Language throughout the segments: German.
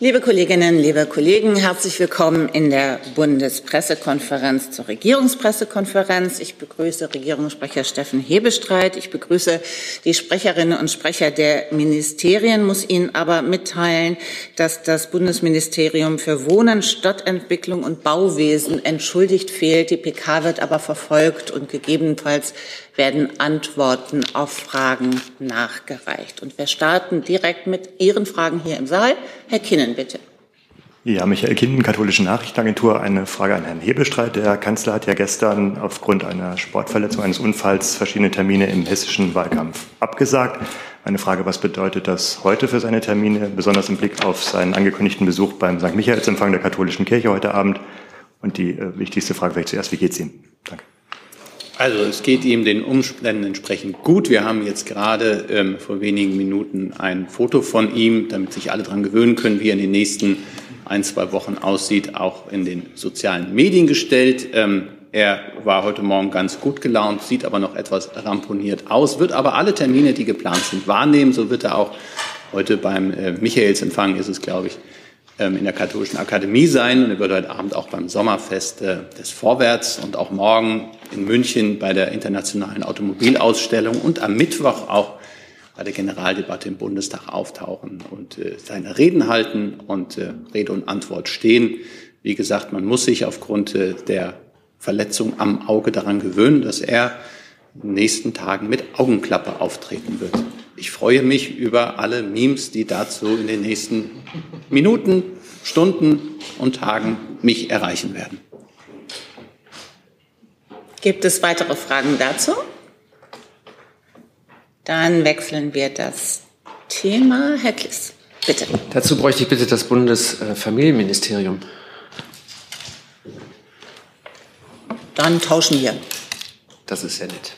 Liebe Kolleginnen, liebe Kollegen, herzlich willkommen in der Bundespressekonferenz zur Regierungspressekonferenz. Ich begrüße Regierungssprecher Steffen Hebestreit. Ich begrüße die Sprecherinnen und Sprecher der Ministerien, muss Ihnen aber mitteilen, dass das Bundesministerium für Wohnen, Stadtentwicklung und Bauwesen entschuldigt fehlt. Die PK wird aber verfolgt und gegebenenfalls werden Antworten auf Fragen nachgereicht. Und wir starten direkt mit Ihren Fragen hier im Saal. Herr Kinnen, bitte. Ja, Michael Kinnen, Katholische Nachrichtenagentur. Eine Frage an Herrn Hebestreit. Der Kanzler hat ja gestern aufgrund einer Sportverletzung eines Unfalls verschiedene Termine im hessischen Wahlkampf abgesagt. Meine Frage, was bedeutet das heute für seine Termine, besonders im Blick auf seinen angekündigten Besuch beim St. Michaelsempfang der katholischen Kirche heute Abend? Und die äh, wichtigste Frage vielleicht zuerst, wie geht's ihm? Danke. Also es geht ihm den Umständen entsprechend gut. Wir haben jetzt gerade ähm, vor wenigen Minuten ein Foto von ihm, damit sich alle daran gewöhnen können, wie er in den nächsten ein, zwei Wochen aussieht, auch in den sozialen Medien gestellt. Ähm, er war heute Morgen ganz gut gelaunt, sieht aber noch etwas ramponiert aus, wird aber alle Termine, die geplant sind, wahrnehmen. So wird er auch heute beim äh, Michaelsempfang, ist es, glaube ich, in der Katholischen Akademie sein und er wird heute Abend auch beim Sommerfest äh, des Vorwärts und auch morgen in München bei der internationalen Automobilausstellung und am Mittwoch auch bei der Generaldebatte im Bundestag auftauchen und äh, seine Reden halten und äh, Rede und Antwort stehen. Wie gesagt, man muss sich aufgrund der Verletzung am Auge daran gewöhnen, dass er in den nächsten Tagen mit Augenklappe auftreten wird. Ich freue mich über alle Memes, die dazu in den nächsten Minuten, Stunden und Tagen mich erreichen werden. Gibt es weitere Fragen dazu? Dann wechseln wir das Thema. Herr Kliss, bitte. Dazu bräuchte ich bitte das Bundesfamilienministerium. Dann tauschen wir. Das ist sehr nett.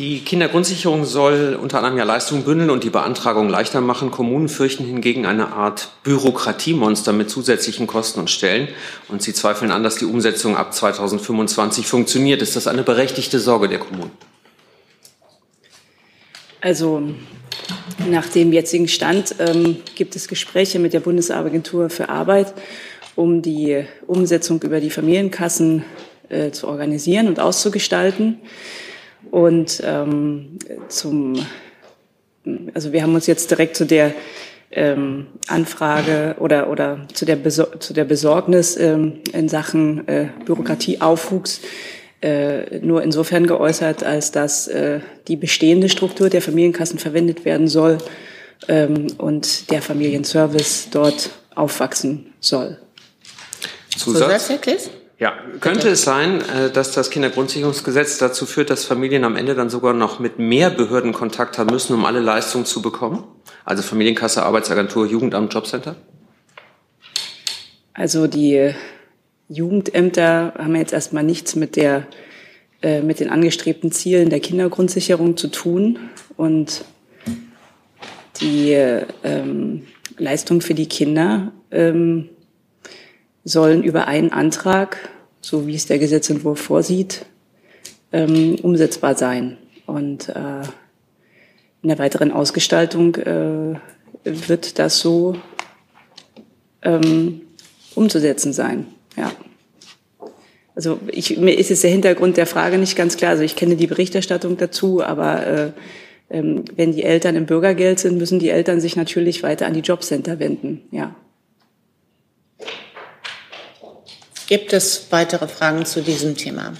Die Kindergrundsicherung soll unter anderem ja Leistungen bündeln und die Beantragung leichter machen. Kommunen fürchten hingegen eine Art Bürokratiemonster mit zusätzlichen Kosten und Stellen. Und sie zweifeln an, dass die Umsetzung ab 2025 funktioniert. Ist das eine berechtigte Sorge der Kommunen? Also nach dem jetzigen Stand ähm, gibt es Gespräche mit der Bundesagentur für Arbeit, um die Umsetzung über die Familienkassen äh, zu organisieren und auszugestalten. Und ähm, zum, also wir haben uns jetzt direkt zu der ähm, Anfrage oder, oder zu, der Besor zu der Besorgnis ähm, in Sachen äh, Bürokratieaufwuchs äh, nur insofern geäußert, als dass äh, die bestehende Struktur der Familienkassen verwendet werden soll ähm, und der Familienservice dort aufwachsen soll. Zusatz? Zusatz ja, könnte es sein, äh, dass das Kindergrundsicherungsgesetz dazu führt, dass Familien am Ende dann sogar noch mit mehr Behörden Kontakt haben müssen, um alle Leistungen zu bekommen? Also Familienkasse, Arbeitsagentur, Jugendamt, Jobcenter? Also die Jugendämter haben jetzt erstmal nichts mit der äh, mit den angestrebten Zielen der Kindergrundsicherung zu tun und die ähm, Leistung für die Kinder ähm, sollen über einen Antrag, so wie es der Gesetzentwurf vorsieht, ähm, umsetzbar sein. Und äh, in der weiteren Ausgestaltung äh, wird das so ähm, umzusetzen sein. Ja. Also ich, mir ist jetzt der Hintergrund der Frage nicht ganz klar. Also ich kenne die Berichterstattung dazu, aber äh, ähm, wenn die Eltern im Bürgergeld sind, müssen die Eltern sich natürlich weiter an die Jobcenter wenden. Ja. Gibt es weitere Fragen zu diesem Thema?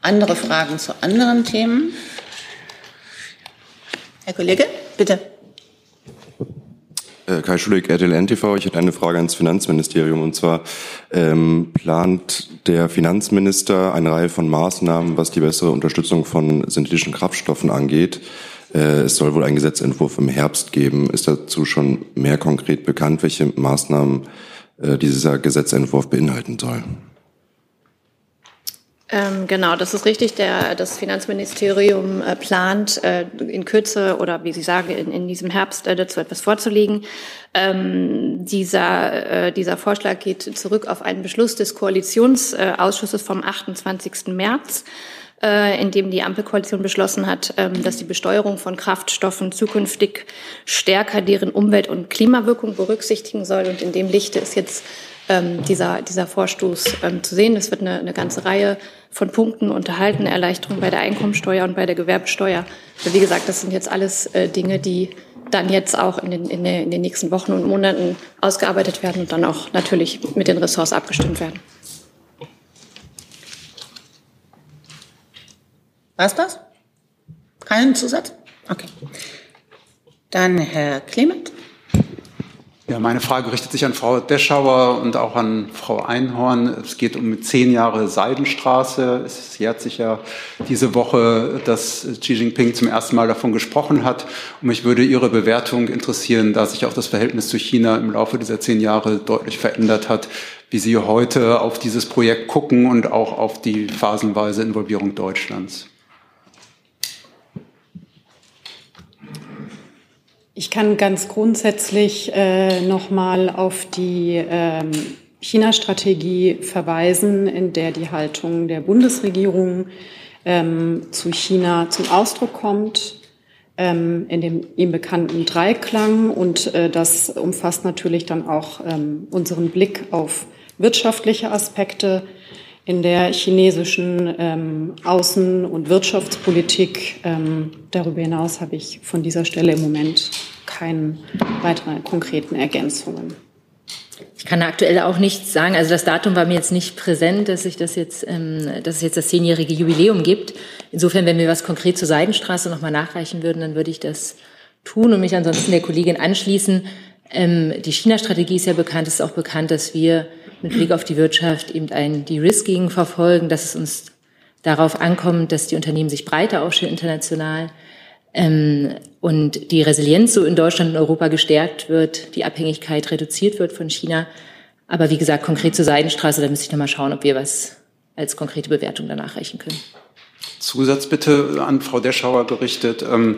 Andere Fragen zu anderen Themen? Herr Kollege, bitte. Äh, Kai Schulig, RTL NTV. Ich hätte eine Frage ans Finanzministerium. Und zwar ähm, plant der Finanzminister eine Reihe von Maßnahmen, was die bessere Unterstützung von synthetischen Kraftstoffen angeht. Äh, es soll wohl einen Gesetzentwurf im Herbst geben. Ist dazu schon mehr konkret bekannt, welche Maßnahmen dieser Gesetzentwurf beinhalten soll. Ähm, genau, das ist richtig. Der, das Finanzministerium äh, plant äh, in Kürze oder wie Sie sagen, in, in diesem Herbst äh, dazu etwas vorzulegen. Ähm, dieser, äh, dieser Vorschlag geht zurück auf einen Beschluss des Koalitionsausschusses vom 28. März äh, in dem die Ampelkoalition beschlossen hat, ähm, dass die Besteuerung von Kraftstoffen zukünftig stärker deren Umwelt- und Klimawirkung berücksichtigen soll. Und in dem Lichte ist jetzt ähm, dieser, dieser Vorstoß ähm, zu sehen. Es wird eine, eine ganze Reihe von Punkten unterhalten, Erleichterung bei der Einkommensteuer und bei der Gewerbesteuer. Aber wie gesagt, das sind jetzt alles äh, Dinge, die dann jetzt auch in den, in, der, in den nächsten Wochen und Monaten ausgearbeitet werden und dann auch natürlich mit den Ressorts abgestimmt werden. War's das? Keinen Zusatz? Okay. Dann Herr Clement. Ja, meine Frage richtet sich an Frau Deschauer und auch an Frau Einhorn. Es geht um zehn Jahre Seidenstraße. Es jährt sich ja diese Woche, dass Xi Jinping zum ersten Mal davon gesprochen hat. Und mich würde Ihre Bewertung interessieren, da sich auch das Verhältnis zu China im Laufe dieser zehn Jahre deutlich verändert hat, wie Sie heute auf dieses Projekt gucken und auch auf die phasenweise Involvierung Deutschlands. Ich kann ganz grundsätzlich äh, nochmal auf die ähm, China-Strategie verweisen, in der die Haltung der Bundesregierung ähm, zu China zum Ausdruck kommt, ähm, in dem ihm bekannten Dreiklang. Und äh, das umfasst natürlich dann auch ähm, unseren Blick auf wirtschaftliche Aspekte in der chinesischen ähm, Außen- und Wirtschaftspolitik. Ähm, darüber hinaus habe ich von dieser Stelle im Moment keine weiteren konkreten Ergänzungen. Ich kann aktuell auch nichts sagen. Also das Datum war mir jetzt nicht präsent, dass sich das jetzt, ähm, dass es jetzt das zehnjährige Jubiläum gibt. Insofern, wenn wir was konkret zur Seidenstraße nochmal nachreichen würden, dann würde ich das tun und mich ansonsten der Kollegin anschließen. Ähm, die China-Strategie ist ja bekannt. Es ist auch bekannt, dass wir mit Blick auf die Wirtschaft eben ein De-Risking verfolgen, dass es uns darauf ankommt, dass die Unternehmen sich breiter aufstellen international ähm, und die Resilienz so in Deutschland und Europa gestärkt wird, die Abhängigkeit reduziert wird von China. Aber wie gesagt, konkret zur Seidenstraße, da müsste ich nochmal schauen, ob wir was als konkrete Bewertung danach reichen können. Zusatz bitte an Frau Deschauer gerichtet. Ähm,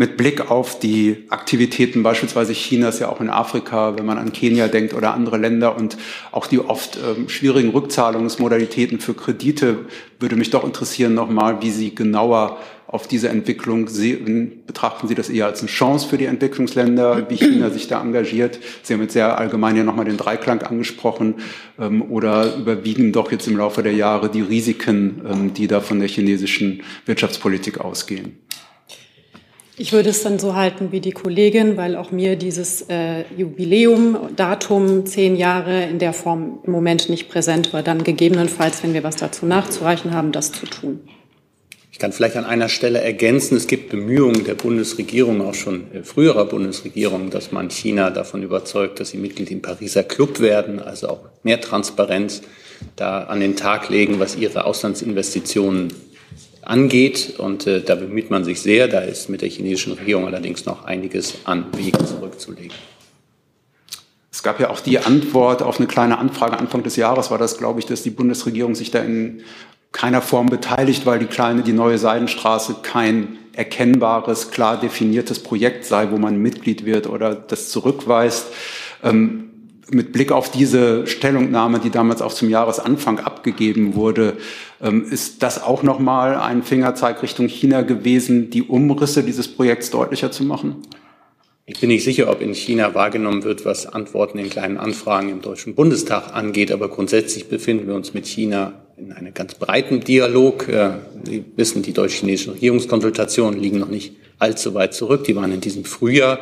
mit Blick auf die Aktivitäten beispielsweise Chinas ja auch in Afrika, wenn man an Kenia denkt oder andere Länder und auch die oft ähm, schwierigen Rückzahlungsmodalitäten für Kredite, würde mich doch interessieren nochmal, wie Sie genauer auf diese Entwicklung sehen. Betrachten Sie das eher als eine Chance für die Entwicklungsländer, wie China sich da engagiert? Sie haben jetzt sehr allgemein ja nochmal den Dreiklang angesprochen. Ähm, oder überwiegen doch jetzt im Laufe der Jahre die Risiken, ähm, die da von der chinesischen Wirtschaftspolitik ausgehen? Ich würde es dann so halten wie die Kollegin, weil auch mir dieses äh, Jubiläum, Datum, zehn Jahre in der Form im Moment nicht präsent war. Dann gegebenenfalls, wenn wir was dazu nachzureichen haben, das zu tun. Ich kann vielleicht an einer Stelle ergänzen, es gibt Bemühungen der Bundesregierung, auch schon früherer Bundesregierung, dass man China davon überzeugt, dass sie Mitglied im Pariser Club werden, also auch mehr Transparenz da an den Tag legen, was ihre Auslandsinvestitionen angeht. Und äh, da bemüht man sich sehr. Da ist mit der chinesischen Regierung allerdings noch einiges an Wegen zurückzulegen. Es gab ja auch die Antwort auf eine kleine Anfrage Anfang des Jahres, war das, glaube ich, dass die Bundesregierung sich da in keiner Form beteiligt, weil die kleine, die neue Seidenstraße kein erkennbares, klar definiertes Projekt sei, wo man Mitglied wird oder das zurückweist. Ähm, mit Blick auf diese Stellungnahme, die damals auch zum Jahresanfang abgegeben wurde, ähm, ist das auch nochmal ein Fingerzeig Richtung China gewesen, die Umrisse dieses Projekts deutlicher zu machen? Ich bin nicht sicher, ob in China wahrgenommen wird, was Antworten in kleinen Anfragen im Deutschen Bundestag angeht, aber grundsätzlich befinden wir uns mit China in einem ganz breiten Dialog. Äh, Sie wissen, die deutsch-chinesischen Regierungskonsultationen liegen noch nicht allzu weit zurück. Die waren in diesem Frühjahr.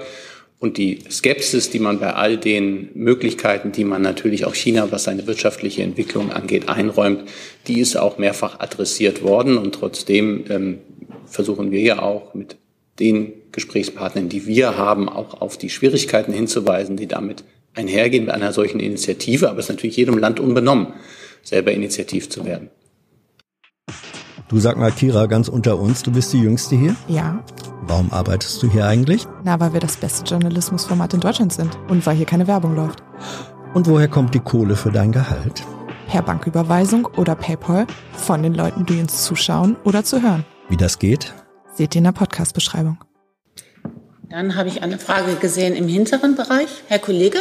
Und die Skepsis, die man bei all den Möglichkeiten, die man natürlich auch China, was seine wirtschaftliche Entwicklung angeht, einräumt, die ist auch mehrfach adressiert worden. Und trotzdem ähm, versuchen wir ja auch mit den Gesprächspartnern, die wir haben, auch auf die Schwierigkeiten hinzuweisen, die damit einhergehen bei einer solchen Initiative. Aber es ist natürlich jedem Land unbenommen, selber initiativ zu werden. Du sag mal, Kira, ganz unter uns, du bist die Jüngste hier? Ja. Warum arbeitest du hier eigentlich? Na, weil wir das beste Journalismusformat in Deutschland sind und weil hier keine Werbung läuft. Und woher kommt die Kohle für dein Gehalt? per Banküberweisung oder PayPal von den Leuten, die uns zuschauen oder zu hören. Wie das geht? Seht ihr in der Podcast-Beschreibung. Dann habe ich eine Frage gesehen im hinteren Bereich. Herr Kollege,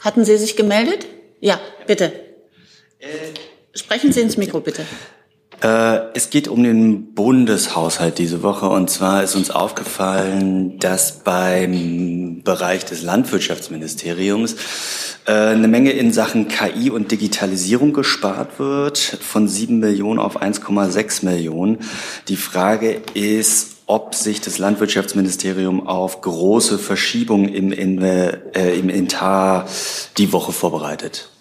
hatten Sie sich gemeldet? Ja, bitte. Sprechen Sie ins Mikro, bitte. Äh, es geht um den Bundeshaushalt diese Woche. Und zwar ist uns aufgefallen, dass beim Bereich des Landwirtschaftsministeriums äh, eine Menge in Sachen KI und Digitalisierung gespart wird, von 7 Millionen auf 1,6 Millionen. Die Frage ist, ob sich das Landwirtschaftsministerium auf große Verschiebungen im, in, äh, im die Woche vorbereitet.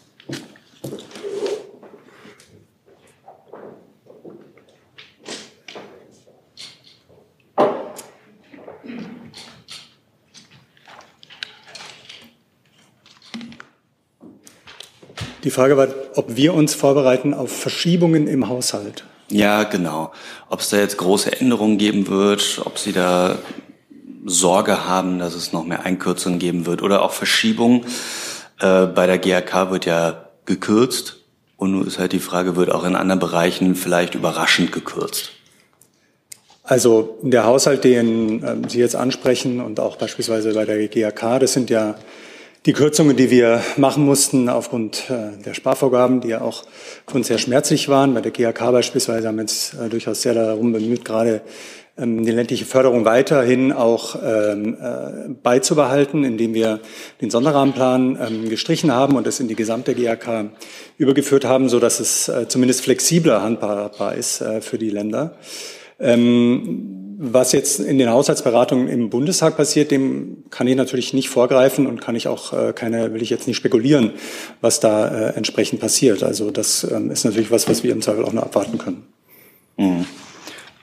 Die Frage war, ob wir uns vorbereiten auf Verschiebungen im Haushalt. Ja, genau. Ob es da jetzt große Änderungen geben wird, ob Sie da Sorge haben, dass es noch mehr Einkürzungen geben wird oder auch Verschiebungen. Äh, bei der GAK wird ja gekürzt und nun ist halt die Frage, wird auch in anderen Bereichen vielleicht überraschend gekürzt? Also der Haushalt, den äh, Sie jetzt ansprechen und auch beispielsweise bei der GAK, das sind ja die Kürzungen, die wir machen mussten aufgrund äh, der Sparvorgaben, die ja auch für uns sehr schmerzlich waren. Bei der GAK beispielsweise haben wir uns äh, durchaus sehr darum bemüht, gerade ähm, die ländliche Förderung weiterhin auch ähm, äh, beizubehalten, indem wir den Sonderrahmenplan ähm, gestrichen haben und es in die gesamte GAK übergeführt haben, so dass es äh, zumindest flexibler handhabbar ist äh, für die Länder. Ähm, was jetzt in den Haushaltsberatungen im Bundestag passiert, dem kann ich natürlich nicht vorgreifen und kann ich auch äh, keine, will ich jetzt nicht spekulieren, was da äh, entsprechend passiert. Also das ähm, ist natürlich was, was wir im Zweifel auch noch abwarten können. Mhm.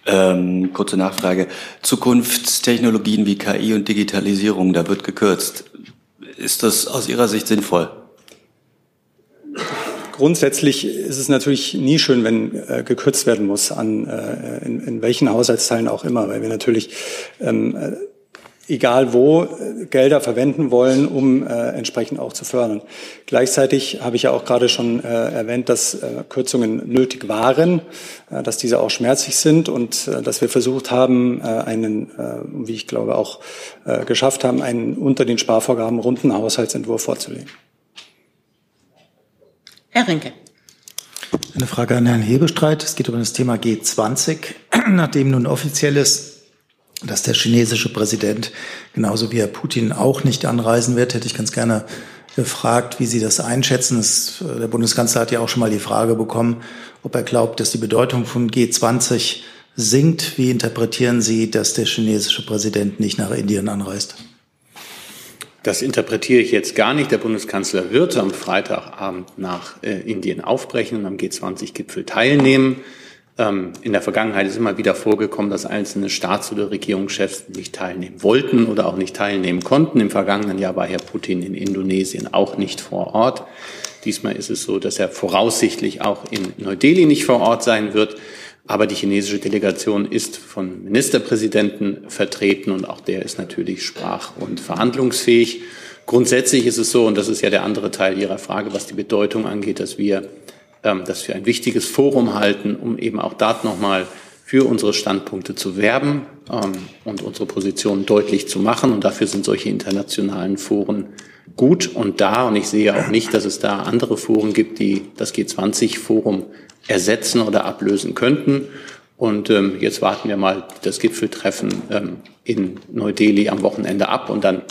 Ähm, kurze Nachfrage. Zukunftstechnologien wie KI und Digitalisierung, da wird gekürzt. Ist das aus Ihrer Sicht sinnvoll? Grundsätzlich ist es natürlich nie schön, wenn äh, gekürzt werden muss, an äh, in, in welchen Haushaltsteilen auch immer, weil wir natürlich ähm, äh, egal wo äh, Gelder verwenden wollen, um äh, entsprechend auch zu fördern. Gleichzeitig habe ich ja auch gerade schon äh, erwähnt, dass äh, Kürzungen nötig waren, äh, dass diese auch schmerzlich sind und äh, dass wir versucht haben, äh, einen, äh, wie ich glaube auch äh, geschafft haben, einen unter den Sparvorgaben runden Haushaltsentwurf vorzulegen. Herr Rinke. Eine Frage an Herrn Hebestreit. Es geht um das Thema G20. Nachdem nun offiziell ist, dass der chinesische Präsident genauso wie Herr Putin auch nicht anreisen wird, hätte ich ganz gerne gefragt, wie Sie das einschätzen. Das, äh, der Bundeskanzler hat ja auch schon mal die Frage bekommen, ob er glaubt, dass die Bedeutung von G20 sinkt. Wie interpretieren Sie, dass der chinesische Präsident nicht nach Indien anreist? Das interpretiere ich jetzt gar nicht. Der Bundeskanzler wird am Freitagabend nach äh, Indien aufbrechen und am G20-Gipfel teilnehmen. Ähm, in der Vergangenheit ist immer wieder vorgekommen, dass einzelne Staats- oder Regierungschefs nicht teilnehmen wollten oder auch nicht teilnehmen konnten. Im vergangenen Jahr war Herr Putin in Indonesien auch nicht vor Ort. Diesmal ist es so, dass er voraussichtlich auch in Neu-Delhi nicht vor Ort sein wird. Aber die chinesische Delegation ist von Ministerpräsidenten vertreten und auch der ist natürlich sprach- und verhandlungsfähig. Grundsätzlich ist es so, und das ist ja der andere Teil Ihrer Frage, was die Bedeutung angeht, dass wir, ähm, dass wir ein wichtiges Forum halten, um eben auch dort nochmal für unsere Standpunkte zu werben ähm, und unsere Positionen deutlich zu machen. Und dafür sind solche internationalen Foren gut und da. Und ich sehe auch nicht, dass es da andere Foren gibt, die das G20-Forum ersetzen oder ablösen könnten. Und ähm, jetzt warten wir mal das Gipfeltreffen ähm, in Neu-Delhi am Wochenende ab und dann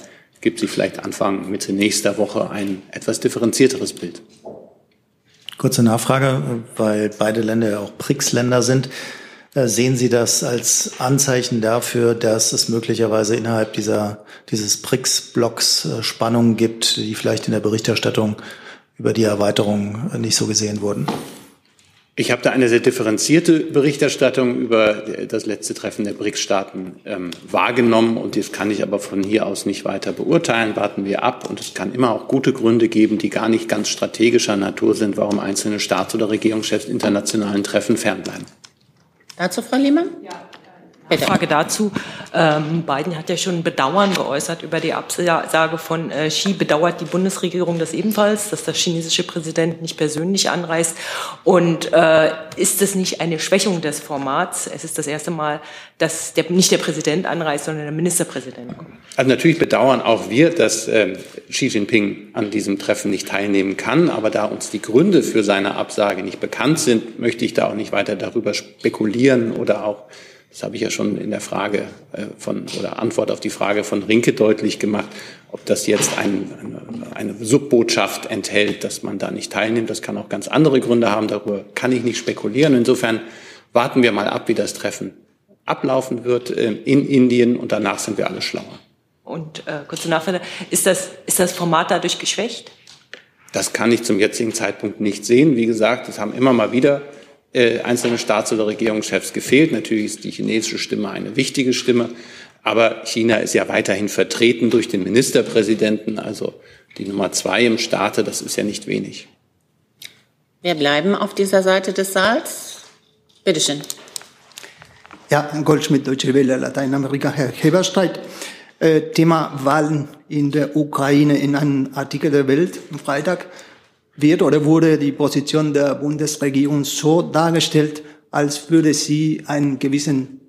gibt sich vielleicht Anfang Mitte nächster Woche ein etwas differenzierteres Bild. Kurze Nachfrage, weil beide Länder ja auch BRICS-Länder sind. Äh, sehen Sie das als Anzeichen dafür, dass es möglicherweise innerhalb dieser, dieses BRICS-Blocks äh, Spannungen gibt, die vielleicht in der Berichterstattung über die Erweiterung nicht so gesehen wurden? Ich habe da eine sehr differenzierte Berichterstattung über das letzte Treffen der BRICS-Staaten ähm, wahrgenommen und das kann ich aber von hier aus nicht weiter beurteilen. Warten wir ab und es kann immer auch gute Gründe geben, die gar nicht ganz strategischer Natur sind, warum einzelne Staats- oder Regierungschefs internationalen Treffen fernbleiben. Dazu Frau Lehmann? Ja. Bitte. Frage dazu. Ähm, Biden hat ja schon Bedauern geäußert über die Absage von äh, Xi. Bedauert die Bundesregierung das ebenfalls, dass der chinesische Präsident nicht persönlich anreist? Und äh, ist es nicht eine Schwächung des Formats? Es ist das erste Mal, dass der, nicht der Präsident anreist, sondern der Ministerpräsident. Also natürlich bedauern auch wir, dass äh, Xi Jinping an diesem Treffen nicht teilnehmen kann. Aber da uns die Gründe für seine Absage nicht bekannt sind, möchte ich da auch nicht weiter darüber spekulieren oder auch das habe ich ja schon in der Frage äh, von oder Antwort auf die Frage von Rinke deutlich gemacht, ob das jetzt ein, eine, eine Subbotschaft enthält, dass man da nicht teilnimmt. Das kann auch ganz andere Gründe haben. Darüber kann ich nicht spekulieren. Insofern warten wir mal ab, wie das Treffen ablaufen wird äh, in Indien und danach sind wir alle schlauer. Und äh, kurze Nachfrage, ist das, ist das Format dadurch geschwächt? Das kann ich zum jetzigen Zeitpunkt nicht sehen. Wie gesagt, es haben immer mal wieder einzelne Staats- oder Regierungschefs gefehlt. Natürlich ist die chinesische Stimme eine wichtige Stimme, aber China ist ja weiterhin vertreten durch den Ministerpräsidenten, also die Nummer zwei im Staate, das ist ja nicht wenig. Wir bleiben auf dieser Seite des Saals. Bitte schön. Ja, Goldschmidt, Deutsche Welle, Lateinamerika, Herr Heberstreit. Äh, Thema Wahlen in der Ukraine in einem Artikel der Welt am Freitag wird oder wurde die Position der Bundesregierung so dargestellt, als würde sie einen gewissen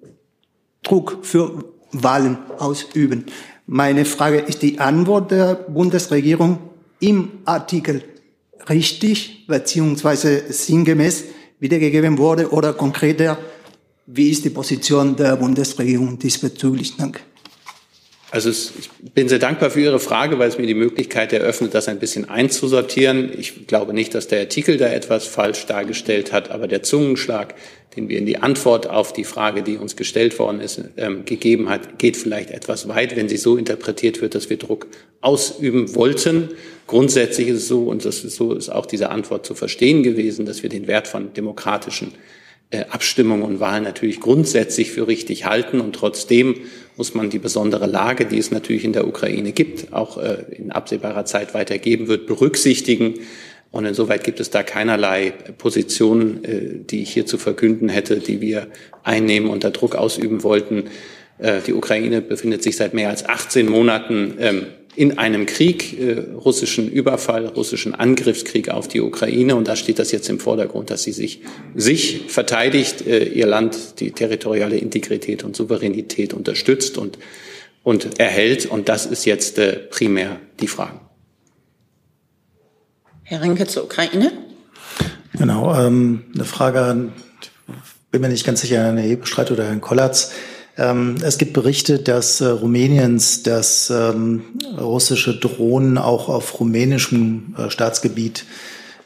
Druck für Wahlen ausüben. Meine Frage ist die Antwort der Bundesregierung im Artikel richtig beziehungsweise sinngemäß wiedergegeben wurde oder konkreter, wie ist die Position der Bundesregierung diesbezüglich? Danke. Also es, ich bin sehr dankbar für Ihre Frage, weil es mir die Möglichkeit eröffnet, das ein bisschen einzusortieren. Ich glaube nicht, dass der Artikel da etwas falsch dargestellt hat, aber der Zungenschlag, den wir in die Antwort auf die Frage, die uns gestellt worden ist, ähm, gegeben hat, geht vielleicht etwas weit, wenn sie so interpretiert wird, dass wir Druck ausüben wollten. Grundsätzlich ist es so, und das ist so ist auch diese Antwort zu verstehen gewesen, dass wir den Wert von demokratischen Abstimmungen und Wahlen natürlich grundsätzlich für richtig halten. Und trotzdem muss man die besondere Lage, die es natürlich in der Ukraine gibt, auch äh, in absehbarer Zeit weitergeben wird, berücksichtigen. Und insoweit gibt es da keinerlei Positionen, äh, die ich hier zu verkünden hätte, die wir einnehmen, unter Druck ausüben wollten. Die Ukraine befindet sich seit mehr als 18 Monaten ähm, in einem Krieg, äh, russischen Überfall, russischen Angriffskrieg auf die Ukraine. Und da steht das jetzt im Vordergrund, dass sie sich, sich verteidigt, äh, ihr Land, die territoriale Integrität und Souveränität unterstützt und, und erhält. Und das ist jetzt äh, primär die Frage. Herr Rinke zur Ukraine. Genau, ähm, eine Frage an, bin mir nicht ganz sicher, Herrn Hebestreit oder Herrn Kollatz. Ähm, es gibt Berichte, dass äh, Rumäniens, dass ähm, russische Drohnen auch auf rumänischem äh, Staatsgebiet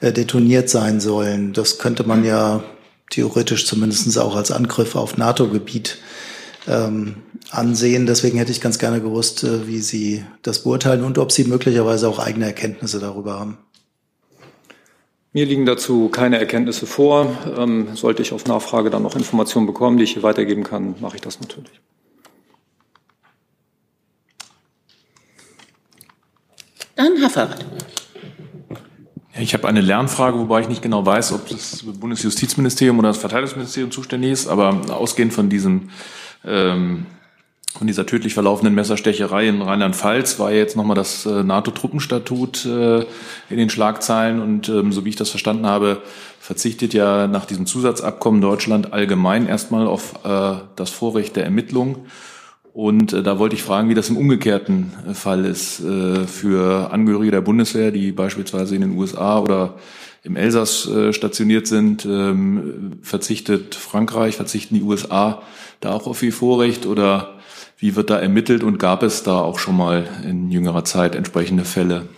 äh, detoniert sein sollen. Das könnte man ja theoretisch zumindest auch als Angriff auf NATO-Gebiet ähm, ansehen. Deswegen hätte ich ganz gerne gewusst, äh, wie Sie das beurteilen und ob Sie möglicherweise auch eigene Erkenntnisse darüber haben. Mir liegen dazu keine Erkenntnisse vor. Ähm, sollte ich auf Nachfrage dann noch Informationen bekommen, die ich hier weitergeben kann, mache ich das natürlich. Dann Herr Fahrrad. Ich habe eine Lernfrage, wobei ich nicht genau weiß, ob das Bundesjustizministerium oder das Verteidigungsministerium zuständig ist, aber ausgehend von diesem ähm, von dieser tödlich verlaufenden Messerstecherei in Rheinland-Pfalz war jetzt nochmal das äh, NATO-Truppenstatut äh, in den Schlagzeilen und ähm, so wie ich das verstanden habe, verzichtet ja nach diesem Zusatzabkommen Deutschland allgemein erstmal auf äh, das Vorrecht der Ermittlung. Und äh, da wollte ich fragen, wie das im umgekehrten äh, Fall ist äh, für Angehörige der Bundeswehr, die beispielsweise in den USA oder im Elsass stationiert sind. Ähm, verzichtet Frankreich, verzichten die USA da auch auf ihr Vorrecht oder wie wird da ermittelt und gab es da auch schon mal in jüngerer Zeit entsprechende Fälle?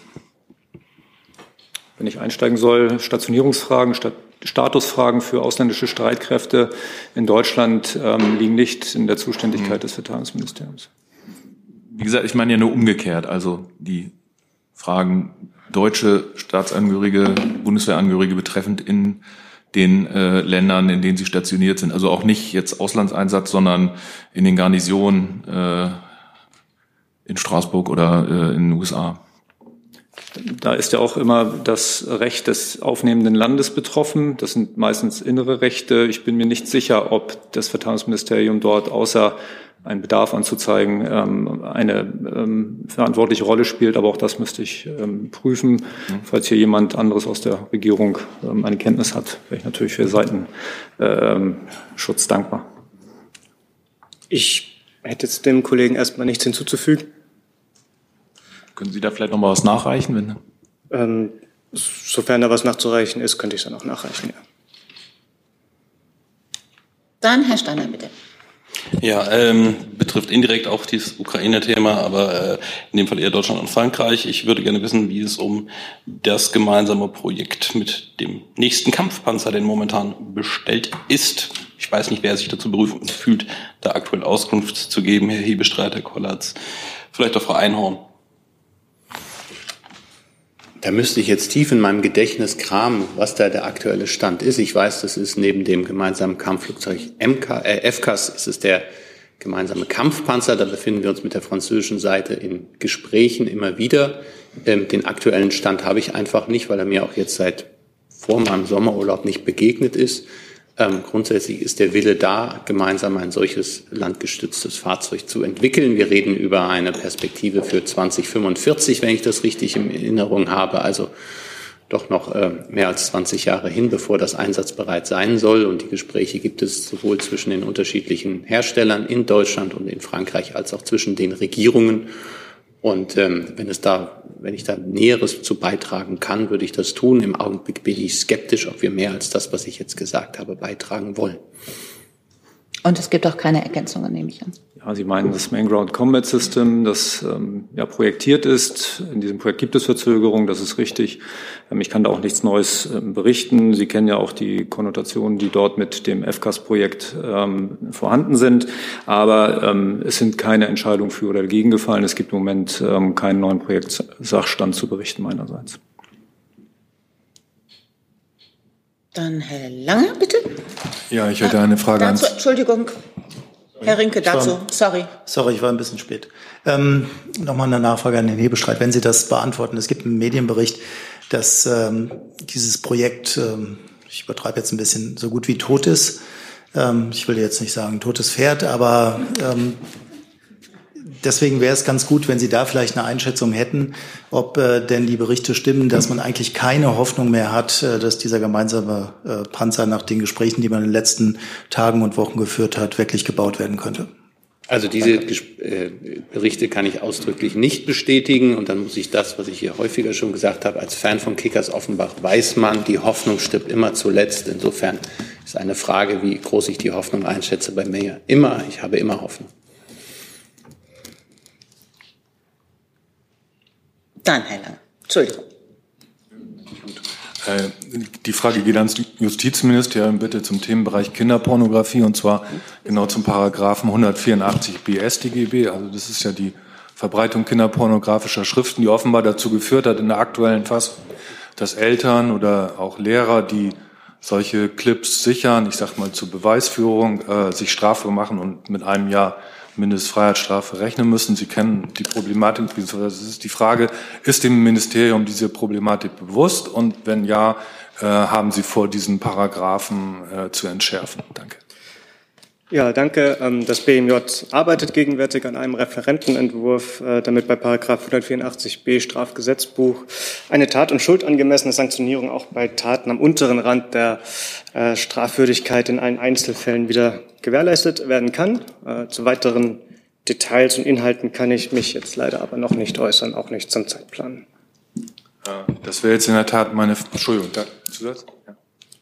Wenn ich einsteigen soll, Stationierungsfragen, Statusfragen für ausländische Streitkräfte in Deutschland ähm, liegen nicht in der Zuständigkeit des Verteidigungsministeriums. Wie gesagt, ich meine ja nur umgekehrt. Also die Fragen deutsche Staatsangehörige, Bundeswehrangehörige betreffend in den äh, Ländern, in denen sie stationiert sind. Also auch nicht jetzt Auslandseinsatz, sondern in den Garnisonen äh, in Straßburg oder äh, in den USA. Da ist ja auch immer das Recht des aufnehmenden Landes betroffen. Das sind meistens innere Rechte. Ich bin mir nicht sicher, ob das Verteidigungsministerium dort außer einen Bedarf anzuzeigen, ähm, eine ähm, verantwortliche Rolle spielt. Aber auch das müsste ich ähm, prüfen. Falls hier jemand anderes aus der Regierung eine Kenntnis hat, wäre ich natürlich für Seitenschutz dankbar. Ich hätte jetzt dem Kollegen erstmal nichts hinzuzufügen. Können Sie da vielleicht noch mal was nachreichen? Wenn... Ähm, sofern da was nachzureichen ist, könnte ich es dann auch nachreichen, ja. Dann Herr Steiner, bitte. Ja, ähm, betrifft indirekt auch dieses Ukraine-Thema, aber äh, in dem Fall eher Deutschland und Frankreich. Ich würde gerne wissen, wie es um das gemeinsame Projekt mit dem nächsten Kampfpanzer, den momentan bestellt ist. Ich weiß nicht, wer sich dazu berufen fühlt, da aktuell Auskunft zu geben. Herr Hebestreit, Herr Kollatz, vielleicht auch Frau Einhorn. Da müsste ich jetzt tief in meinem Gedächtnis kramen, was da der aktuelle Stand ist. Ich weiß, das ist neben dem gemeinsamen Kampfflugzeug MK, äh, FCAS, ist es der gemeinsame Kampfpanzer. Da befinden wir uns mit der französischen Seite in Gesprächen immer wieder. Ähm, den aktuellen Stand habe ich einfach nicht, weil er mir auch jetzt seit vor meinem Sommerurlaub nicht begegnet ist. Ähm, grundsätzlich ist der Wille da, gemeinsam ein solches landgestütztes Fahrzeug zu entwickeln. Wir reden über eine Perspektive für 2045, wenn ich das richtig in Erinnerung habe. Also doch noch äh, mehr als 20 Jahre hin, bevor das einsatzbereit sein soll. Und die Gespräche gibt es sowohl zwischen den unterschiedlichen Herstellern in Deutschland und in Frankreich als auch zwischen den Regierungen. Und ähm, wenn es da, wenn ich da Näheres zu beitragen kann, würde ich das tun. Im Augenblick bin ich skeptisch, ob wir mehr als das, was ich jetzt gesagt habe, beitragen wollen. Und es gibt auch keine Ergänzungen, nehme ich an. Ja, Sie meinen das Main Ground Combat System, das ähm, ja projektiert ist. In diesem Projekt gibt es Verzögerungen, das ist richtig. Ähm, ich kann da auch nichts Neues ähm, berichten. Sie kennen ja auch die Konnotationen, die dort mit dem FCAS-Projekt ähm, vorhanden sind. Aber ähm, es sind keine Entscheidungen für oder dagegen gefallen. Es gibt im Moment ähm, keinen neuen Projektsachstand zu berichten meinerseits. Dann Herr Lange, bitte. Ja, ich hätte eine Frage dazu, ans Entschuldigung, Herr Rinke, dazu. Sorry. Sorry, ich war ein bisschen spät. Ähm, Nochmal eine Nachfrage an den Hebestreit. Wenn Sie das beantworten, es gibt einen Medienbericht, dass ähm, dieses Projekt, ähm, ich übertreibe jetzt ein bisschen, so gut wie tot ist. Ähm, ich will jetzt nicht sagen totes Pferd, aber ähm, deswegen wäre es ganz gut, wenn Sie da vielleicht eine Einschätzung hätten, ob äh, denn die Berichte stimmen, dass man eigentlich keine Hoffnung mehr hat, äh, dass dieser gemeinsame äh, Panzer nach den Gesprächen, die man in den letzten Tagen und Wochen geführt hat, wirklich gebaut werden könnte. Also diese äh, Berichte kann ich ausdrücklich nicht bestätigen. Und dann muss ich das, was ich hier häufiger schon gesagt habe, als Fan von Kickers Offenbach weiß man, die Hoffnung stirbt immer zuletzt. Insofern ist eine Frage, wie groß ich die Hoffnung einschätze bei mir. Immer, ich habe immer Hoffnung. Dann, Herr Lange. Entschuldigung. Äh, Die Frage geht ans Justizministerium bitte zum Themenbereich Kinderpornografie und zwar genau zum Paragraphen 184 BStGB. Also das ist ja die Verbreitung kinderpornografischer Schriften, die offenbar dazu geführt hat in der aktuellen Fassung, dass Eltern oder auch Lehrer, die solche Clips sichern, ich sag mal zur Beweisführung, äh, sich strafbar machen und mit einem Jahr Mindestfreiheitsstrafe rechnen müssen. Sie kennen die Problematik. Das ist die Frage, ist dem Ministerium diese Problematik bewusst? Und wenn ja, äh, haben Sie vor, diesen Paragraphen äh, zu entschärfen? Danke. Ja, danke. Ähm, Das BMJ arbeitet gegenwärtig an einem Referentenentwurf, äh, damit bei Paragraph 184b Strafgesetzbuch eine tat- und schuldangemessene Sanktionierung auch bei Taten am unteren Rand der äh, Strafwürdigkeit in allen Einzelfällen wieder gewährleistet werden kann. Äh, Zu weiteren Details und Inhalten kann ich mich jetzt leider aber noch nicht äußern, auch nicht zum Zeitplan. Das wäre jetzt in der Tat meine, Entschuldigung, da, Zusatz? Ja.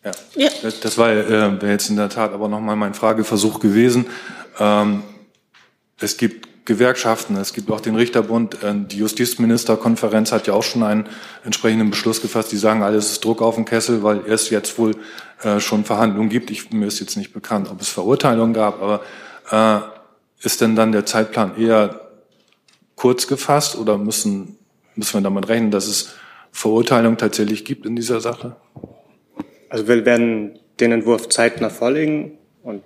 Ja. Ja. Das, das war, äh, wäre jetzt in der Tat aber nochmal mein Frageversuch gewesen. Ähm, es gibt Gewerkschaften, es gibt auch den Richterbund, äh, die Justizministerkonferenz hat ja auch schon einen entsprechenden Beschluss gefasst. Die sagen, alles ist Druck auf den Kessel, weil es jetzt wohl äh, schon Verhandlungen gibt. Ich, mir ist jetzt nicht bekannt, ob es Verurteilungen gab, aber äh, ist denn dann der Zeitplan eher kurz gefasst oder müssen, müssen wir damit rechnen, dass es Verurteilungen tatsächlich gibt in dieser Sache? Also wir werden den Entwurf zeitnah vorlegen und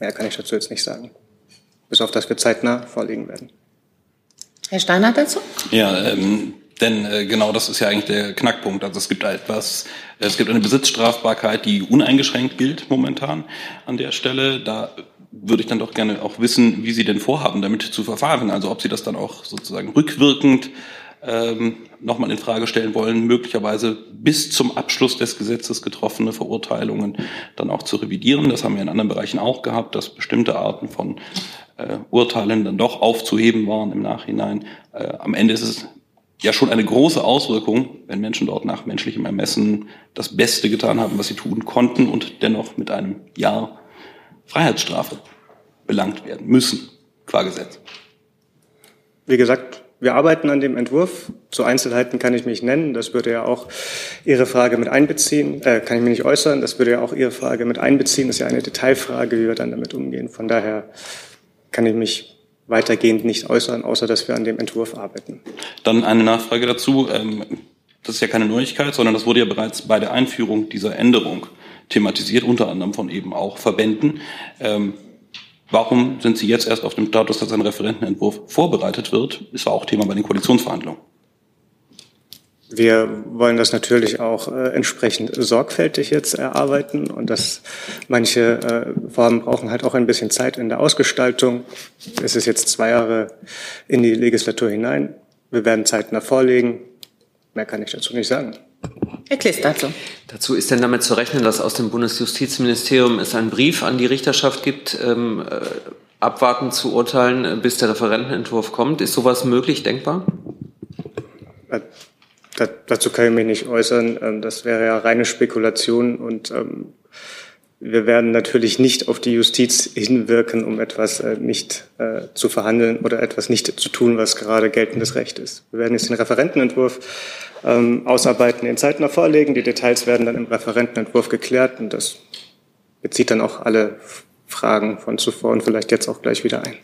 mehr kann ich dazu jetzt nicht sagen. Bis auf, dass wir zeitnah vorlegen werden. Herr Steiner dazu? Ja, ähm, Denn äh, genau das ist ja eigentlich der Knackpunkt. Also es gibt etwas, es gibt eine Besitzstrafbarkeit, die uneingeschränkt gilt momentan an der Stelle. Da würde ich dann doch gerne auch wissen, wie Sie denn vorhaben, damit zu verfahren. Also ob Sie das dann auch sozusagen rückwirkend ähm, nochmal in Frage stellen wollen, möglicherweise bis zum Abschluss des Gesetzes getroffene Verurteilungen dann auch zu revidieren. Das haben wir in anderen Bereichen auch gehabt, dass bestimmte Arten von äh, Urteilen dann doch aufzuheben waren im Nachhinein. Äh, am Ende ist es ja schon eine große Auswirkung, wenn Menschen dort nach menschlichem Ermessen das Beste getan haben, was sie tun konnten und dennoch mit einem Jahr Freiheitsstrafe belangt werden müssen, qua Gesetz. Wie gesagt, wir arbeiten an dem Entwurf. Zu Einzelheiten kann ich mich nennen. Das würde ja auch Ihre Frage mit einbeziehen. Äh, kann ich mich nicht äußern. Das würde ja auch Ihre Frage mit einbeziehen. Das ist ja eine Detailfrage, wie wir dann damit umgehen. Von daher kann ich mich weitergehend nicht äußern, außer dass wir an dem Entwurf arbeiten. Dann eine Nachfrage dazu. Ähm, das ist ja keine Neuigkeit, sondern das wurde ja bereits bei der Einführung dieser Änderung thematisiert, unter anderem von eben auch Verbänden. Ähm, warum sind Sie jetzt erst auf dem Status, dass ein Referentenentwurf vorbereitet wird? Das war auch Thema bei den Koalitionsverhandlungen. Wir wollen das natürlich auch äh, entsprechend sorgfältig jetzt erarbeiten und dass manche äh, Vorhaben brauchen halt auch ein bisschen Zeit in der Ausgestaltung. Es ist jetzt zwei Jahre in die Legislatur hinein. Wir werden zeitnah vorlegen. Mehr kann ich dazu nicht sagen. Herr Kliss dazu. Dazu ist denn damit zu rechnen, dass aus dem Bundesjustizministerium es einen Brief an die Richterschaft gibt, ähm, äh, abwarten zu urteilen, bis der Referentenentwurf kommt. Ist sowas möglich, denkbar? Da, dazu kann ich mich nicht äußern. Ähm, das wäre ja reine Spekulation und ähm, wir werden natürlich nicht auf die Justiz hinwirken, um etwas äh, nicht äh, zu verhandeln oder etwas nicht zu tun, was gerade geltendes Recht ist. Wir werden jetzt den Referentenentwurf ähm, ausarbeiten, in zeitnah vorlegen. Die Details werden dann im Referentenentwurf geklärt und das bezieht dann auch alle Fragen von zuvor und vielleicht jetzt auch gleich wieder ein.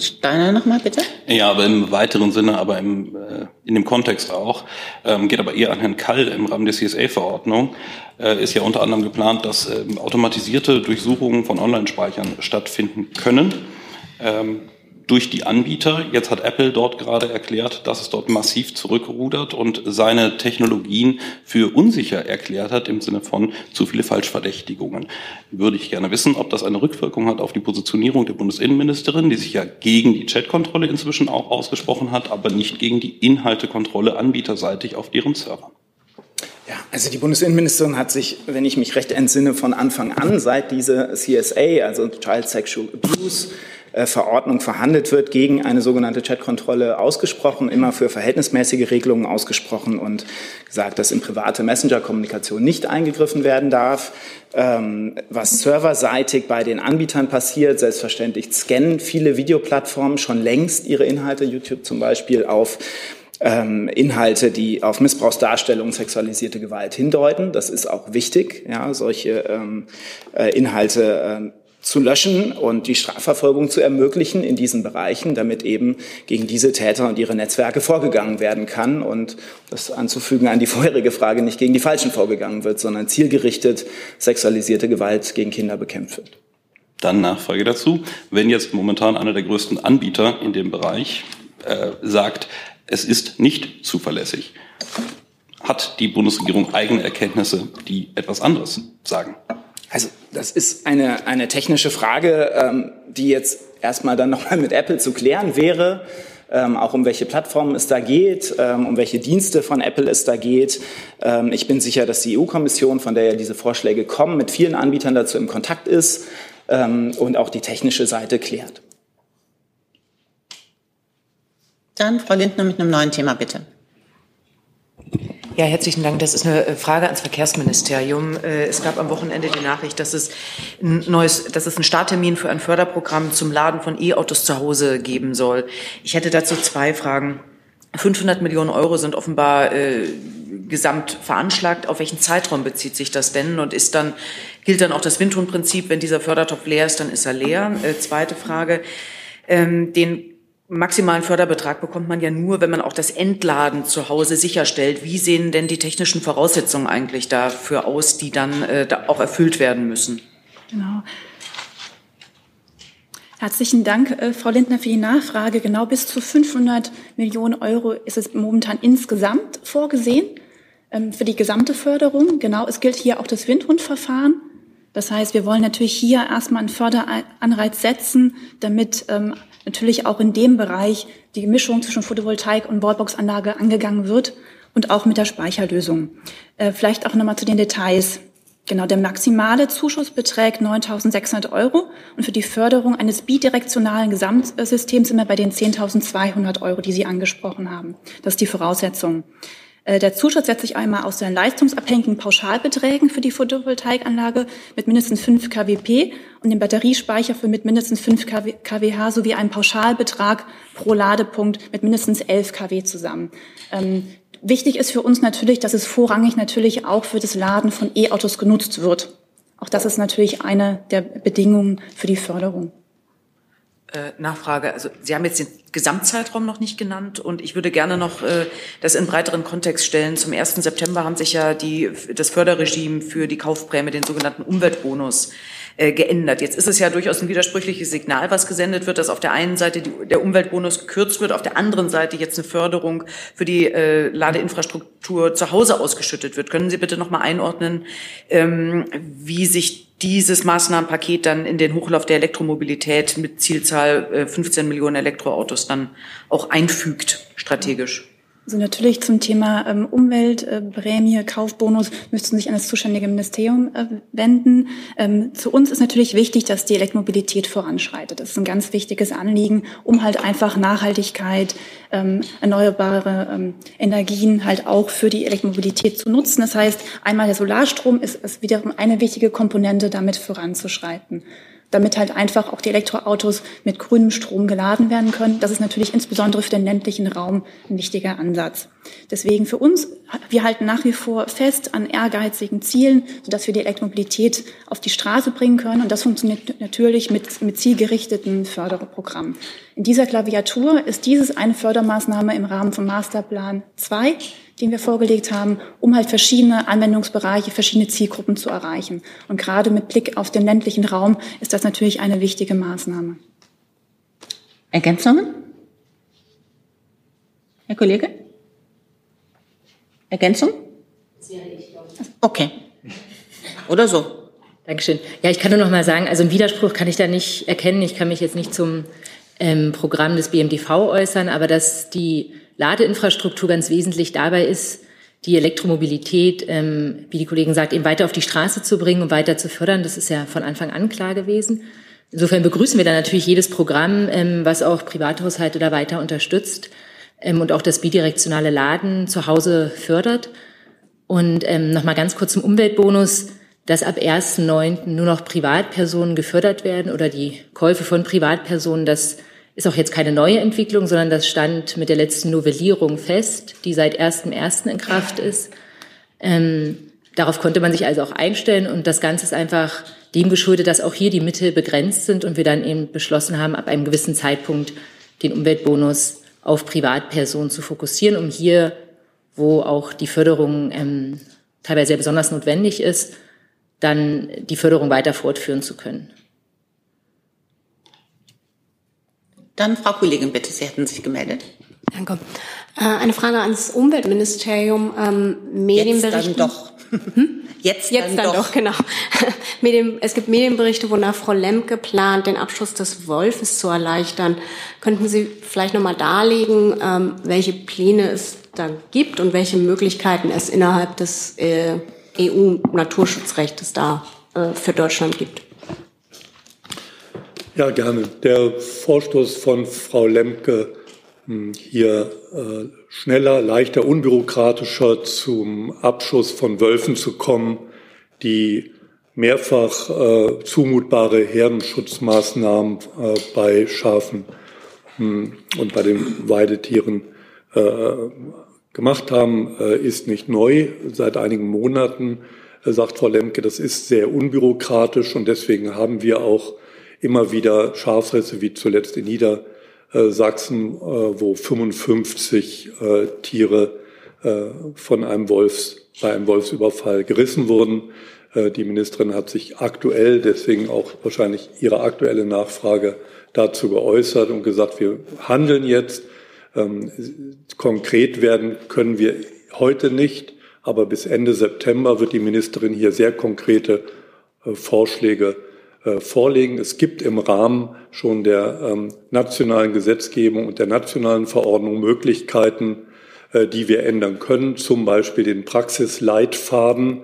Steiner nochmal, bitte. Ja, aber im weiteren Sinne, aber im, äh, in dem Kontext auch, ähm, geht aber eher an Herrn Kall im Rahmen der CSA-Verordnung, äh, ist ja unter anderem geplant, dass ähm, automatisierte Durchsuchungen von Online-Speichern stattfinden können. Ähm, durch die Anbieter. Jetzt hat Apple dort gerade erklärt, dass es dort massiv zurückrudert und seine Technologien für unsicher erklärt hat im Sinne von zu viele Falschverdächtigungen. Würde ich gerne wissen, ob das eine Rückwirkung hat auf die Positionierung der Bundesinnenministerin, die sich ja gegen die Chatkontrolle inzwischen auch ausgesprochen hat, aber nicht gegen die Inhaltekontrolle anbieterseitig auf deren Servern. Ja, also die Bundesinnenministerin hat sich, wenn ich mich recht entsinne, von Anfang an, seit diese CSA, also Child Sexual Abuse, Verordnung verhandelt wird, gegen eine sogenannte Chatkontrolle ausgesprochen, immer für verhältnismäßige Regelungen ausgesprochen und gesagt, dass in private Messenger-Kommunikation nicht eingegriffen werden darf. Ähm, was serverseitig bei den Anbietern passiert, selbstverständlich scannen viele Videoplattformen schon längst ihre Inhalte, YouTube zum Beispiel, auf ähm, Inhalte, die auf Missbrauchsdarstellung, sexualisierte Gewalt hindeuten. Das ist auch wichtig, ja, solche ähm, äh, Inhalte ähm, zu löschen und die Strafverfolgung zu ermöglichen in diesen Bereichen, damit eben gegen diese Täter und ihre Netzwerke vorgegangen werden kann und das anzufügen an die vorherige Frage nicht gegen die Falschen vorgegangen wird, sondern zielgerichtet sexualisierte Gewalt gegen Kinder bekämpft wird. Dann Nachfrage dazu. Wenn jetzt momentan einer der größten Anbieter in dem Bereich äh, sagt, es ist nicht zuverlässig, hat die Bundesregierung eigene Erkenntnisse, die etwas anderes sagen? Also das ist eine, eine technische Frage, ähm, die jetzt erstmal dann nochmal mit Apple zu klären wäre. Ähm, auch um welche Plattformen es da geht, ähm, um welche Dienste von Apple es da geht. Ähm, ich bin sicher, dass die EU-Kommission, von der ja diese Vorschläge kommen, mit vielen Anbietern dazu im Kontakt ist ähm, und auch die technische Seite klärt. Dann Frau Lindner mit einem neuen Thema, bitte. Ja, herzlichen Dank. Das ist eine äh, Frage ans Verkehrsministerium. Äh, es gab am Wochenende die Nachricht, dass es ein neues, dass es einen Starttermin für ein Förderprogramm zum Laden von E-Autos zu Hause geben soll. Ich hätte dazu zwei Fragen. 500 Millionen Euro sind offenbar äh, gesamt veranschlagt. Auf welchen Zeitraum bezieht sich das denn? Und ist dann, gilt dann auch das Windhundprinzip, wenn dieser Fördertopf leer ist, dann ist er leer? Äh, zweite Frage. Ähm, den maximalen Förderbetrag bekommt man ja nur, wenn man auch das Entladen zu Hause sicherstellt. Wie sehen denn die technischen Voraussetzungen eigentlich dafür aus, die dann äh, da auch erfüllt werden müssen? Genau. Herzlichen Dank, äh, Frau Lindner, für die Nachfrage. Genau bis zu 500 Millionen Euro ist es momentan insgesamt vorgesehen ähm, für die gesamte Förderung. Genau, es gilt hier auch das Windhundverfahren. Das heißt, wir wollen natürlich hier erstmal einen Förderanreiz setzen, damit ähm, natürlich auch in dem Bereich die Mischung zwischen Photovoltaik und Wallbox-Anlage angegangen wird und auch mit der Speicherlösung. Äh, vielleicht auch nochmal zu den Details. Genau, der maximale Zuschuss beträgt 9.600 Euro und für die Förderung eines bidirektionalen Gesamtsystems sind wir bei den 10.200 Euro, die Sie angesprochen haben. Das ist die Voraussetzung. Äh, der Zuschuss setzt sich einmal aus den leistungsabhängigen Pauschalbeträgen für die Photovoltaikanlage mit mindestens 5 kWp und dem Batteriespeicher für mit mindestens 5 kWh sowie einem Pauschalbetrag pro Ladepunkt mit mindestens 11 kW zusammen. Ähm, Wichtig ist für uns natürlich, dass es vorrangig natürlich auch für das Laden von E-Autos genutzt wird. Auch das ist natürlich eine der Bedingungen für die Förderung. Äh, Nachfrage. Also Sie haben jetzt den Gesamtzeitraum noch nicht genannt und ich würde gerne noch äh, das in breiteren Kontext stellen. Zum 1. September haben sich ja die, das Förderregime für die Kaufprämie, den sogenannten Umweltbonus, äh, geändert. Jetzt ist es ja durchaus ein widersprüchliches Signal, was gesendet wird, dass auf der einen Seite die, der Umweltbonus gekürzt wird, auf der anderen Seite jetzt eine Förderung für die äh, Ladeinfrastruktur zu Hause ausgeschüttet wird. Können Sie bitte noch mal einordnen, ähm, wie sich dieses Maßnahmenpaket dann in den Hochlauf der Elektromobilität mit Zielzahl äh, 15 Millionen Elektroautos dann auch einfügt, strategisch? Also natürlich zum Thema ähm, Umweltprämie, äh, Kaufbonus müssten sich an das zuständige Ministerium äh, wenden. Ähm, zu uns ist natürlich wichtig, dass die Elektromobilität voranschreitet. Das ist ein ganz wichtiges Anliegen, um halt einfach Nachhaltigkeit, ähm, erneuerbare ähm, Energien halt auch für die Elektromobilität zu nutzen. Das heißt, einmal der Solarstrom ist, ist wiederum eine wichtige Komponente, damit voranzuschreiten damit halt einfach auch die Elektroautos mit grünem Strom geladen werden können. Das ist natürlich insbesondere für den ländlichen Raum ein wichtiger Ansatz. Deswegen für uns, wir halten nach wie vor fest an ehrgeizigen Zielen, sodass wir die Elektromobilität auf die Straße bringen können. Und das funktioniert natürlich mit, mit zielgerichteten Förderprogrammen. In dieser Klaviatur ist dieses eine Fördermaßnahme im Rahmen vom Masterplan 2 den wir vorgelegt haben, um halt verschiedene Anwendungsbereiche, verschiedene Zielgruppen zu erreichen. Und gerade mit Blick auf den ländlichen Raum ist das natürlich eine wichtige Maßnahme. Ergänzungen? Herr Kollege? Ergänzung? Okay. Oder so. Dankeschön. Ja, ich kann nur noch mal sagen, also einen Widerspruch kann ich da nicht erkennen. Ich kann mich jetzt nicht zum ähm, Programm des BMDV äußern, aber dass die Ladeinfrastruktur ganz wesentlich dabei ist, die Elektromobilität, ähm, wie die Kollegin sagt, eben weiter auf die Straße zu bringen und weiter zu fördern. Das ist ja von Anfang an klar gewesen. Insofern begrüßen wir dann natürlich jedes Programm, ähm, was auch Privathaushalte da weiter unterstützt ähm, und auch das bidirektionale Laden zu Hause fördert. Und ähm, nochmal ganz kurz zum Umweltbonus, dass ab 1.9. nur noch Privatpersonen gefördert werden oder die Käufe von Privatpersonen, das ist auch jetzt keine neue Entwicklung, sondern das stand mit der letzten Novellierung fest, die seit 1.1. in Kraft ist. Ähm, darauf konnte man sich also auch einstellen und das Ganze ist einfach dem geschuldet, dass auch hier die Mittel begrenzt sind und wir dann eben beschlossen haben, ab einem gewissen Zeitpunkt den Umweltbonus auf Privatpersonen zu fokussieren, um hier, wo auch die Förderung ähm, teilweise sehr besonders notwendig ist, dann die Förderung weiter fortführen zu können. Dann Frau Kollegin, bitte, Sie hätten sich gemeldet. Danke. Äh, eine Frage ans Umweltministerium. Ähm, Medienberichten. Jetzt dann doch. Hm? Jetzt, Jetzt dann, dann doch. doch, genau. Medien, es gibt Medienberichte, wonach Frau Lemke plant, den Abschluss des Wolfes zu erleichtern. Könnten Sie vielleicht nochmal darlegen, ähm, welche Pläne es da gibt und welche Möglichkeiten es innerhalb des äh, EU-Naturschutzrechts da äh, für Deutschland gibt? Ja, gerne. Der Vorstoß von Frau Lemke, hm, hier äh, schneller, leichter, unbürokratischer zum Abschuss von Wölfen zu kommen, die mehrfach äh, zumutbare Herdenschutzmaßnahmen äh, bei Schafen hm, und bei den Weidetieren gemacht haben, ist nicht neu. Seit einigen Monaten sagt Frau Lemke, das ist sehr unbürokratisch und deswegen haben wir auch immer wieder Schafrisse, wie zuletzt in Niedersachsen, äh, wo 55 äh, Tiere äh, von einem Wolfs, bei einem Wolfsüberfall gerissen wurden. Die Ministerin hat sich aktuell, deswegen auch wahrscheinlich ihre aktuelle Nachfrage dazu geäußert und gesagt, wir handeln jetzt. Ähm, konkret werden können wir heute nicht, aber bis Ende September wird die Ministerin hier sehr konkrete Vorschläge vorlegen. Es gibt im Rahmen schon der ähm, nationalen Gesetzgebung und der nationalen Verordnung Möglichkeiten, äh, die wir ändern können, zum Beispiel den Praxisleitfaden,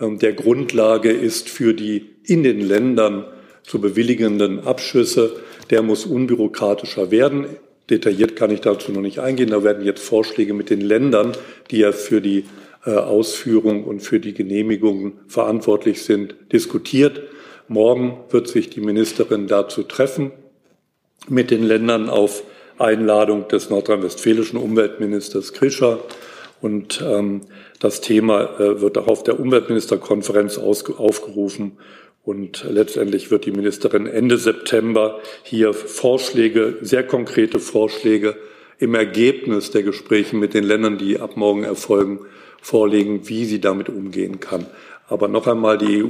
ähm, der Grundlage ist für die in den Ländern zu bewilligenden Abschüsse. Der muss unbürokratischer werden. Detailliert kann ich dazu noch nicht eingehen. Da werden jetzt Vorschläge mit den Ländern, die ja für die äh, Ausführung und für die Genehmigungen verantwortlich sind, diskutiert. Morgen wird sich die Ministerin dazu treffen mit den Ländern auf Einladung des nordrhein-westfälischen Umweltministers Krischer. Und ähm, das Thema äh, wird auch auf der Umweltministerkonferenz aufgerufen. Und letztendlich wird die Ministerin Ende September hier Vorschläge, sehr konkrete Vorschläge im Ergebnis der Gespräche mit den Ländern, die ab morgen erfolgen, vorlegen, wie sie damit umgehen kann. Aber noch einmal, die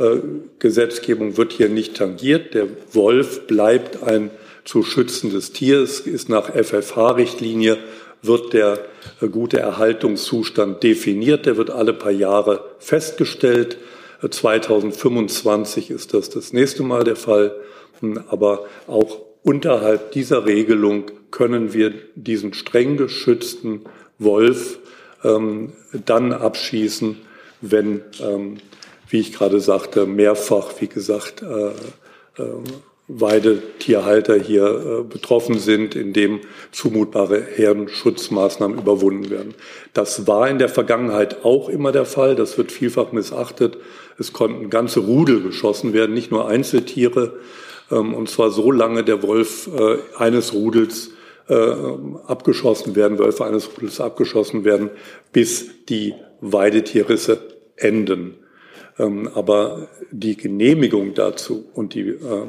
EU-Gesetzgebung wird hier nicht tangiert. Der Wolf bleibt ein zu schützendes Tier. Es ist nach FFH-Richtlinie wird der äh, gute Erhaltungszustand definiert. Der wird alle paar Jahre festgestellt. 2025 ist das das nächste Mal der Fall. Hm, aber auch unterhalb dieser Regelung können wir diesen streng geschützten Wolf ähm, dann abschießen, wenn, ähm, wie ich gerade sagte, mehrfach, wie gesagt, äh, äh, Weidetierhalter hier äh, betroffen sind, indem zumutbare Herdenschutzmaßnahmen überwunden werden. Das war in der Vergangenheit auch immer der Fall. Das wird vielfach missachtet. Es konnten ganze Rudel geschossen werden, nicht nur Einzeltiere. Ähm, und zwar so lange der Wolf äh, eines Rudels äh, abgeschossen werden, Wölfe eines Rudels abgeschossen werden, bis die Weidetierrisse enden. Ähm, aber die Genehmigung dazu und die äh,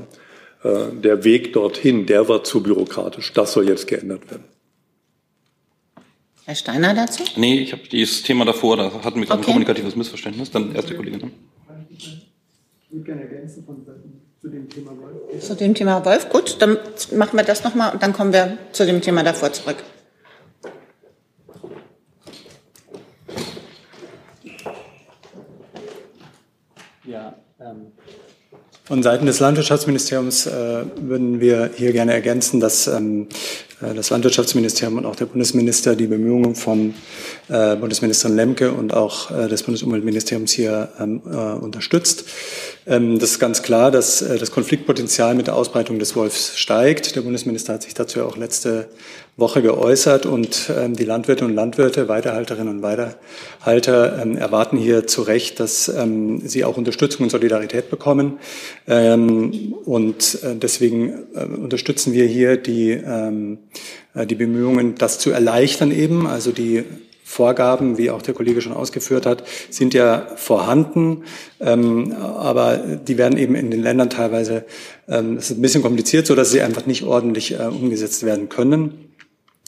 der Weg dorthin, der war zu bürokratisch. Das soll jetzt geändert werden. Herr Steiner dazu? Nee, ich habe dieses Thema davor, da hatten wir okay. ein kommunikatives Missverständnis. Dann erste Kollegin. Ich würde gerne ergänzen von zu dem Thema Wolf. Zu dem Thema Wolf, gut, dann machen wir das nochmal und dann kommen wir zu dem Thema davor zurück. Von Seiten des Landwirtschaftsministeriums äh, würden wir hier gerne ergänzen, dass ähm, äh, das Landwirtschaftsministerium und auch der Bundesminister die Bemühungen von äh, Bundesministerin Lemke und auch äh, des Bundesumweltministeriums hier ähm, äh, unterstützt. Ähm, das ist ganz klar, dass äh, das Konfliktpotenzial mit der Ausbreitung des Wolfs steigt. Der Bundesminister hat sich dazu ja auch letzte Woche geäußert und ähm, die Landwirte und Landwirte, Weiterhalterinnen und Weiterhalter ähm, erwarten hier zu Recht, dass ähm, sie auch Unterstützung und Solidarität bekommen. Ähm, und äh, deswegen äh, unterstützen wir hier die, ähm, äh, die Bemühungen, das zu erleichtern eben, also die Vorgaben, wie auch der Kollege schon ausgeführt hat, sind ja vorhanden, ähm, aber die werden eben in den Ländern teilweise, ähm, es ist ein bisschen kompliziert, so dass sie einfach nicht ordentlich äh, umgesetzt werden können.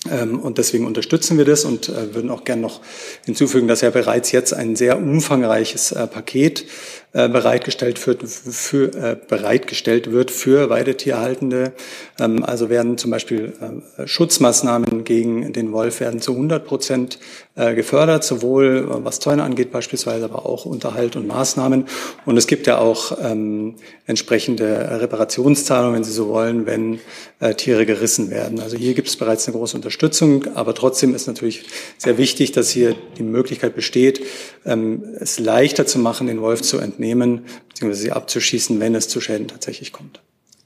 Ähm, und deswegen unterstützen wir das und äh, würden auch gern noch hinzufügen, dass ja bereits jetzt ein sehr umfangreiches äh, Paket äh, bereitgestellt wird für, äh, bereitgestellt wird für Weidetierhaltende. Ähm, also werden zum Beispiel äh, Schutzmaßnahmen gegen den Wolf werden zu 100 Prozent äh, gefördert, sowohl äh, was Zäune angeht beispielsweise, aber auch Unterhalt und Maßnahmen. Und es gibt ja auch ähm, entsprechende Reparationszahlungen, wenn Sie so wollen, wenn äh, Tiere gerissen werden. Also hier gibt es bereits eine große Unterstützung, aber trotzdem ist natürlich sehr wichtig, dass hier die Möglichkeit besteht, ähm, es leichter zu machen, den Wolf zu entnehmen entnehmen bzw. sie abzuschießen, wenn es zu Schäden tatsächlich kommt.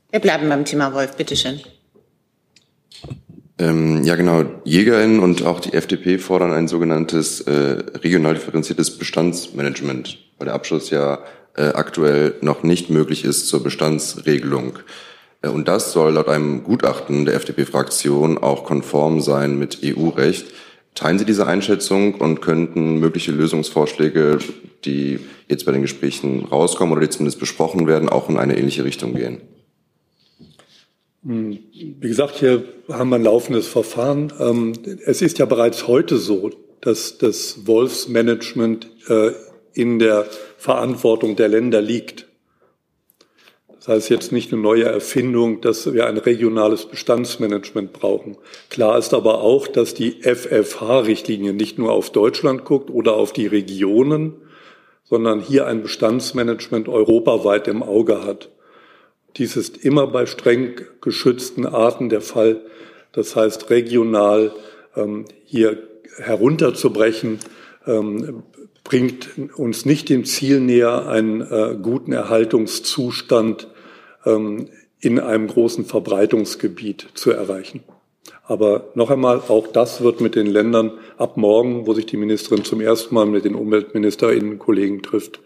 Wir bleiben beim Thema Wolf, bitteschön. Ähm, ja, genau. JägerInnen und auch die FDP fordern ein sogenanntes äh, regional differenziertes Bestandsmanagement, weil der Abschluss ja äh, aktuell noch nicht möglich ist zur Bestandsregelung. Äh, und das soll laut einem Gutachten der FDP-Fraktion auch konform sein mit EU-Recht. Teilen Sie diese Einschätzung und könnten mögliche Lösungsvorschläge, die jetzt bei den Gesprächen rauskommen oder die zumindest besprochen werden, auch in eine ähnliche Richtung gehen? Hm, wie gesagt, hier haben wir ein laufendes Verfahren. Ähm, es ist ja bereits heute so, dass das Wolfsmanagement äh, in der Verantwortung der Länder liegt. Das heißt jetzt nicht eine neue Erfindung, dass wir ein regionales Bestandsmanagement brauchen. Klar ist aber auch, dass die FFH-Richtlinie nicht nur auf Deutschland guckt oder auf die Regionen, sondern hier ein Bestandsmanagement europaweit im Auge hat. Dies ist immer bei streng geschützten Arten der Fall. Das heißt, regional ähm, hier herunterzubrechen, ähm, bringt uns nicht dem Ziel näher, einen äh, guten Erhaltungszustand in einem großen Verbreitungsgebiet zu erreichen. Aber noch einmal, auch das wird mit den Ländern ab morgen, wo sich die Ministerin zum ersten Mal mit den Umweltministerinnen Kollegen trifft,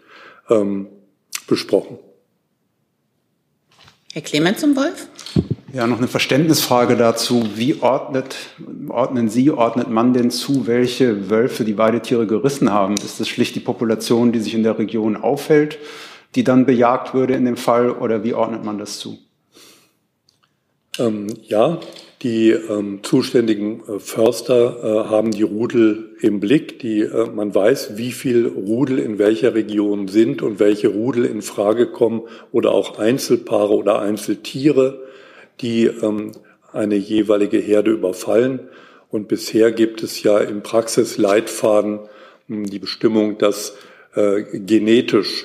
ähm, besprochen. Herr Clemens zum Wolf? Ja, noch eine Verständnisfrage dazu. Wie ordnet, ordnen Sie, ordnet man denn zu, welche Wölfe die Weidetiere gerissen haben? Ist das schlicht die Population, die sich in der Region aufhält, die dann bejagt würde in dem Fall, oder wie ordnet man das zu? Ähm, ja, die ähm, zuständigen äh, Förster äh, haben die Rudel im Blick. Die, äh, man weiß, wie viel Rudel in welcher Region sind und welche Rudel in Frage kommen oder auch Einzelpaare oder Einzeltiere, die ähm, eine jeweilige Herde überfallen. Und bisher gibt es ja im Praxisleitfaden hm, die Bestimmung, dass äh, genetisch,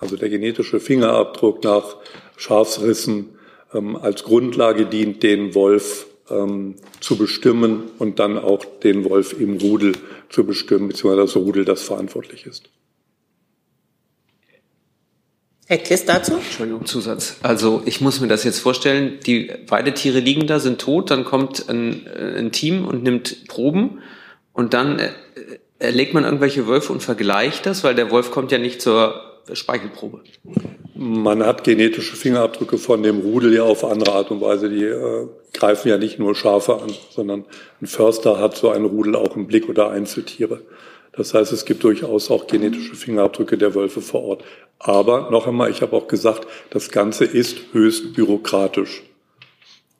also der genetische Fingerabdruck nach Schafsrissen ähm, als Grundlage dient, den Wolf ähm, zu bestimmen und dann auch den Wolf im Rudel zu bestimmen, beziehungsweise das Rudel, das verantwortlich ist. Herr Kiss dazu? Entschuldigung, Zusatz. Also ich muss mir das jetzt vorstellen, die Weidetiere liegen da, sind tot, dann kommt ein, äh, ein Team und nimmt Proben und dann äh, erlegt man irgendwelche Wölfe und vergleicht das, weil der Wolf kommt ja nicht zur Speichelprobe. Man hat genetische Fingerabdrücke von dem Rudel ja auf andere Art und Weise. Die äh, greifen ja nicht nur Schafe an, sondern ein Förster hat so ein Rudel auch im Blick oder Einzeltiere. Das heißt, es gibt durchaus auch genetische Fingerabdrücke der Wölfe vor Ort. Aber noch einmal, ich habe auch gesagt, das Ganze ist höchst bürokratisch.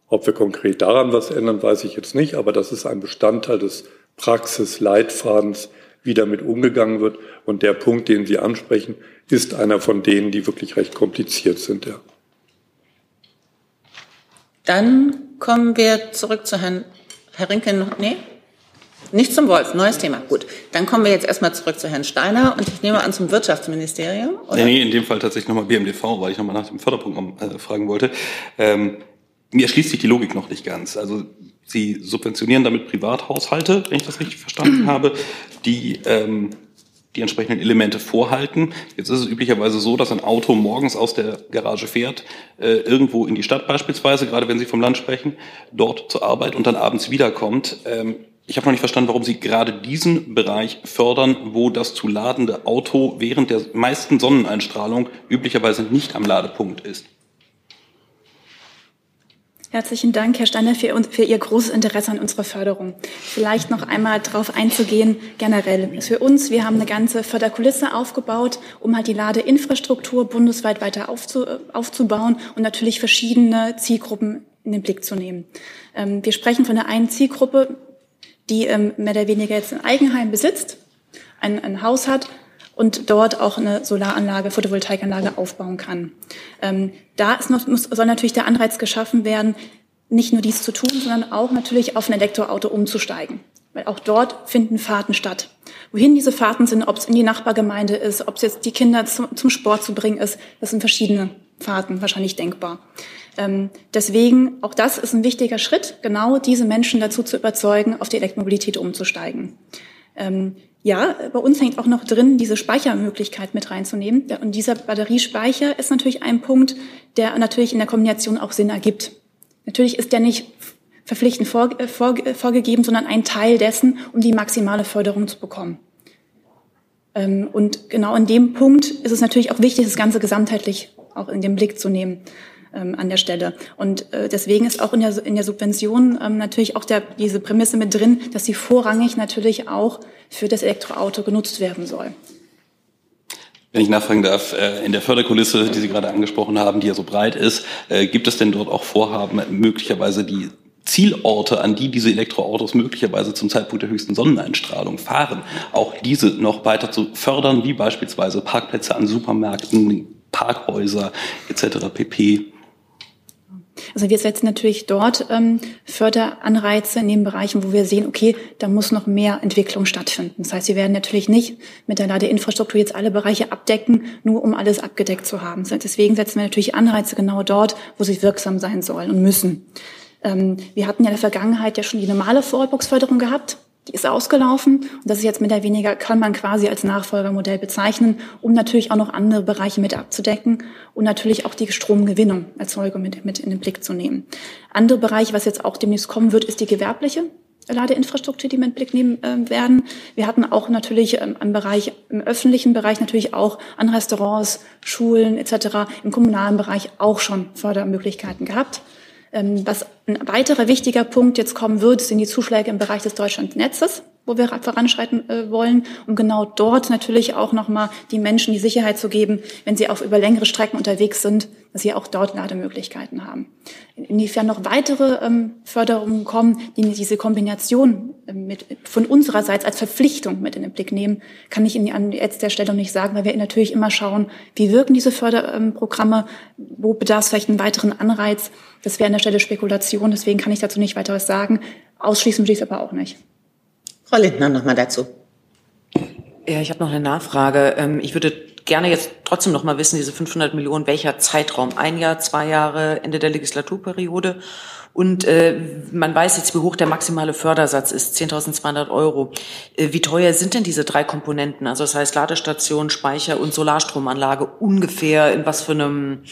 Ob wir konkret daran was ändern, weiß ich jetzt nicht, aber das ist ein Bestandteil des Praxisleitfadens, wie damit umgegangen wird. Und der Punkt, den Sie ansprechen, ist einer von denen, die wirklich recht kompliziert sind. Ja. Dann kommen wir zurück zu Herrn, Herr Rinke. Nee? Nicht zum Wolf, neues Thema. Gut, dann kommen wir jetzt erstmal zurück zu Herrn Steiner und ich nehme an zum Wirtschaftsministerium. Oder? Nee, in dem Fall tatsächlich nochmal BMDV, weil ich nochmal nach dem Förderprogramm äh, fragen wollte. Ähm, mir erschließt sich die Logik noch nicht ganz. Also Sie subventionieren damit Privathaushalte, wenn ich das richtig verstanden habe, die ähm, die entsprechenden Elemente vorhalten. Jetzt ist es üblicherweise so, dass ein Auto morgens aus der Garage fährt, äh, irgendwo in die Stadt beispielsweise, gerade wenn Sie vom Land sprechen, dort zur Arbeit und dann abends wiederkommt. Ähm, ich habe noch nicht verstanden, warum Sie gerade diesen Bereich fördern, wo das zu ladende Auto während der meisten Sonneneinstrahlung üblicherweise nicht am Ladepunkt ist. Herzlichen Dank, Herr Steiner, für, für, Ihr großes Interesse an unserer Förderung. Vielleicht noch einmal darauf einzugehen, generell. Für uns, wir haben eine ganze Förderkulisse aufgebaut, um halt die Ladeinfrastruktur bundesweit weiter aufzu, aufzubauen und natürlich verschiedene Zielgruppen in den Blick zu nehmen. Ähm, wir sprechen von der einen Zielgruppe, die ähm, mehr oder weniger jetzt ein Eigenheim besitzt, ein, ein Haus hat und dort auch eine Solaranlage, Photovoltaikanlage aufbauen kann. Ähm, da ist noch, muss, soll natürlich der Anreiz geschaffen werden, nicht nur dies zu tun, sondern auch natürlich auf ein Elektroauto umzusteigen. Weil auch dort finden Fahrten statt. Wohin diese Fahrten sind, ob es in die Nachbargemeinde ist, ob es jetzt die Kinder zum, zum Sport zu bringen ist, das sind verschiedene Fahrten wahrscheinlich denkbar. Ähm, deswegen, auch das ist ein wichtiger Schritt, genau diese Menschen dazu zu überzeugen, auf die Elektromobilität umzusteigen. Ähm, ja, bei uns hängt auch noch drin, diese Speichermöglichkeit mit reinzunehmen. Und dieser Batteriespeicher ist natürlich ein Punkt, der natürlich in der Kombination auch Sinn ergibt. Natürlich ist der nicht verpflichtend äh, vorgegeben, sondern ein Teil dessen, um die maximale Förderung zu bekommen. Ähm, und genau in dem Punkt ist es natürlich auch wichtig, das Ganze gesamtheitlich auch in den Blick zu nehmen ähm, an der Stelle. Und äh, deswegen ist auch in der, in der Subvention ähm, natürlich auch der, diese Prämisse mit drin, dass sie vorrangig natürlich auch für das Elektroauto genutzt werden soll. Wenn ich nachfragen darf, äh, in der Förderkulisse, die Sie gerade angesprochen haben, die ja so breit ist, äh, gibt es denn dort auch Vorhaben, möglicherweise die Zielorte, an die diese Elektroautos möglicherweise zum Zeitpunkt der höchsten Sonneneinstrahlung fahren, auch diese noch weiter zu fördern, wie beispielsweise Parkplätze an Supermärkten, Parkhäuser etc. pp. Also wir setzen natürlich dort ähm, Förderanreize in den Bereichen, wo wir sehen, okay, da muss noch mehr Entwicklung stattfinden. Das heißt, wir werden natürlich nicht mit der Ladeinfrastruktur jetzt alle Bereiche abdecken, nur um alles abgedeckt zu haben. Deswegen setzen wir natürlich Anreize genau dort, wo sie wirksam sein sollen und müssen. Ähm, wir hatten ja in der Vergangenheit ja schon die normale Vorbox-Förderung gehabt die ist ausgelaufen und das ist jetzt mit der weniger, kann man quasi als Nachfolgermodell bezeichnen, um natürlich auch noch andere Bereiche mit abzudecken und natürlich auch die Stromgewinnung, Erzeugung mit, mit in den Blick zu nehmen. Andere Bereiche, was jetzt auch demnächst kommen wird, ist die gewerbliche Ladeinfrastruktur, die wir in den Blick nehmen äh, werden. Wir hatten auch natürlich ähm, im Bereich, im öffentlichen Bereich natürlich auch an Restaurants, Schulen etc., im kommunalen Bereich auch schon Fördermöglichkeiten gehabt. Ähm, was ein weiterer wichtiger Punkt jetzt kommen wird, sind die Zuschläge im Bereich des Deutschlandnetzes, wo wir voranschreiten äh, wollen, um genau dort natürlich auch nochmal die Menschen die Sicherheit zu geben, wenn sie auf über längere Strecken unterwegs sind, dass sie auch dort Lademöglichkeiten haben. Inwiefern noch weitere ähm, Förderungen kommen, die diese Kombination äh, mit, von unsererseits als Verpflichtung mit in den Blick nehmen, kann ich Ihnen an jetzt der Stelle nicht sagen, weil wir natürlich immer schauen, wie wirken diese Förderprogramme, wo bedarf es vielleicht einen weiteren Anreiz. Das wäre an der Stelle Spekulation, deswegen kann ich dazu nicht weiter was sagen. Ausschließen will ich es aber auch nicht. Frau Lindner noch mal dazu. Ja, ich habe noch eine Nachfrage. Ähm, ich würde gerne jetzt trotzdem noch mal wissen, diese 500 Millionen, welcher Zeitraum? Ein Jahr, zwei Jahre, Ende der Legislaturperiode? Und äh, man weiß jetzt, wie hoch der maximale Fördersatz ist, 10.200 Euro. Äh, wie teuer sind denn diese drei Komponenten? Also das heißt Ladestation, Speicher und Solarstromanlage ungefähr in was für einem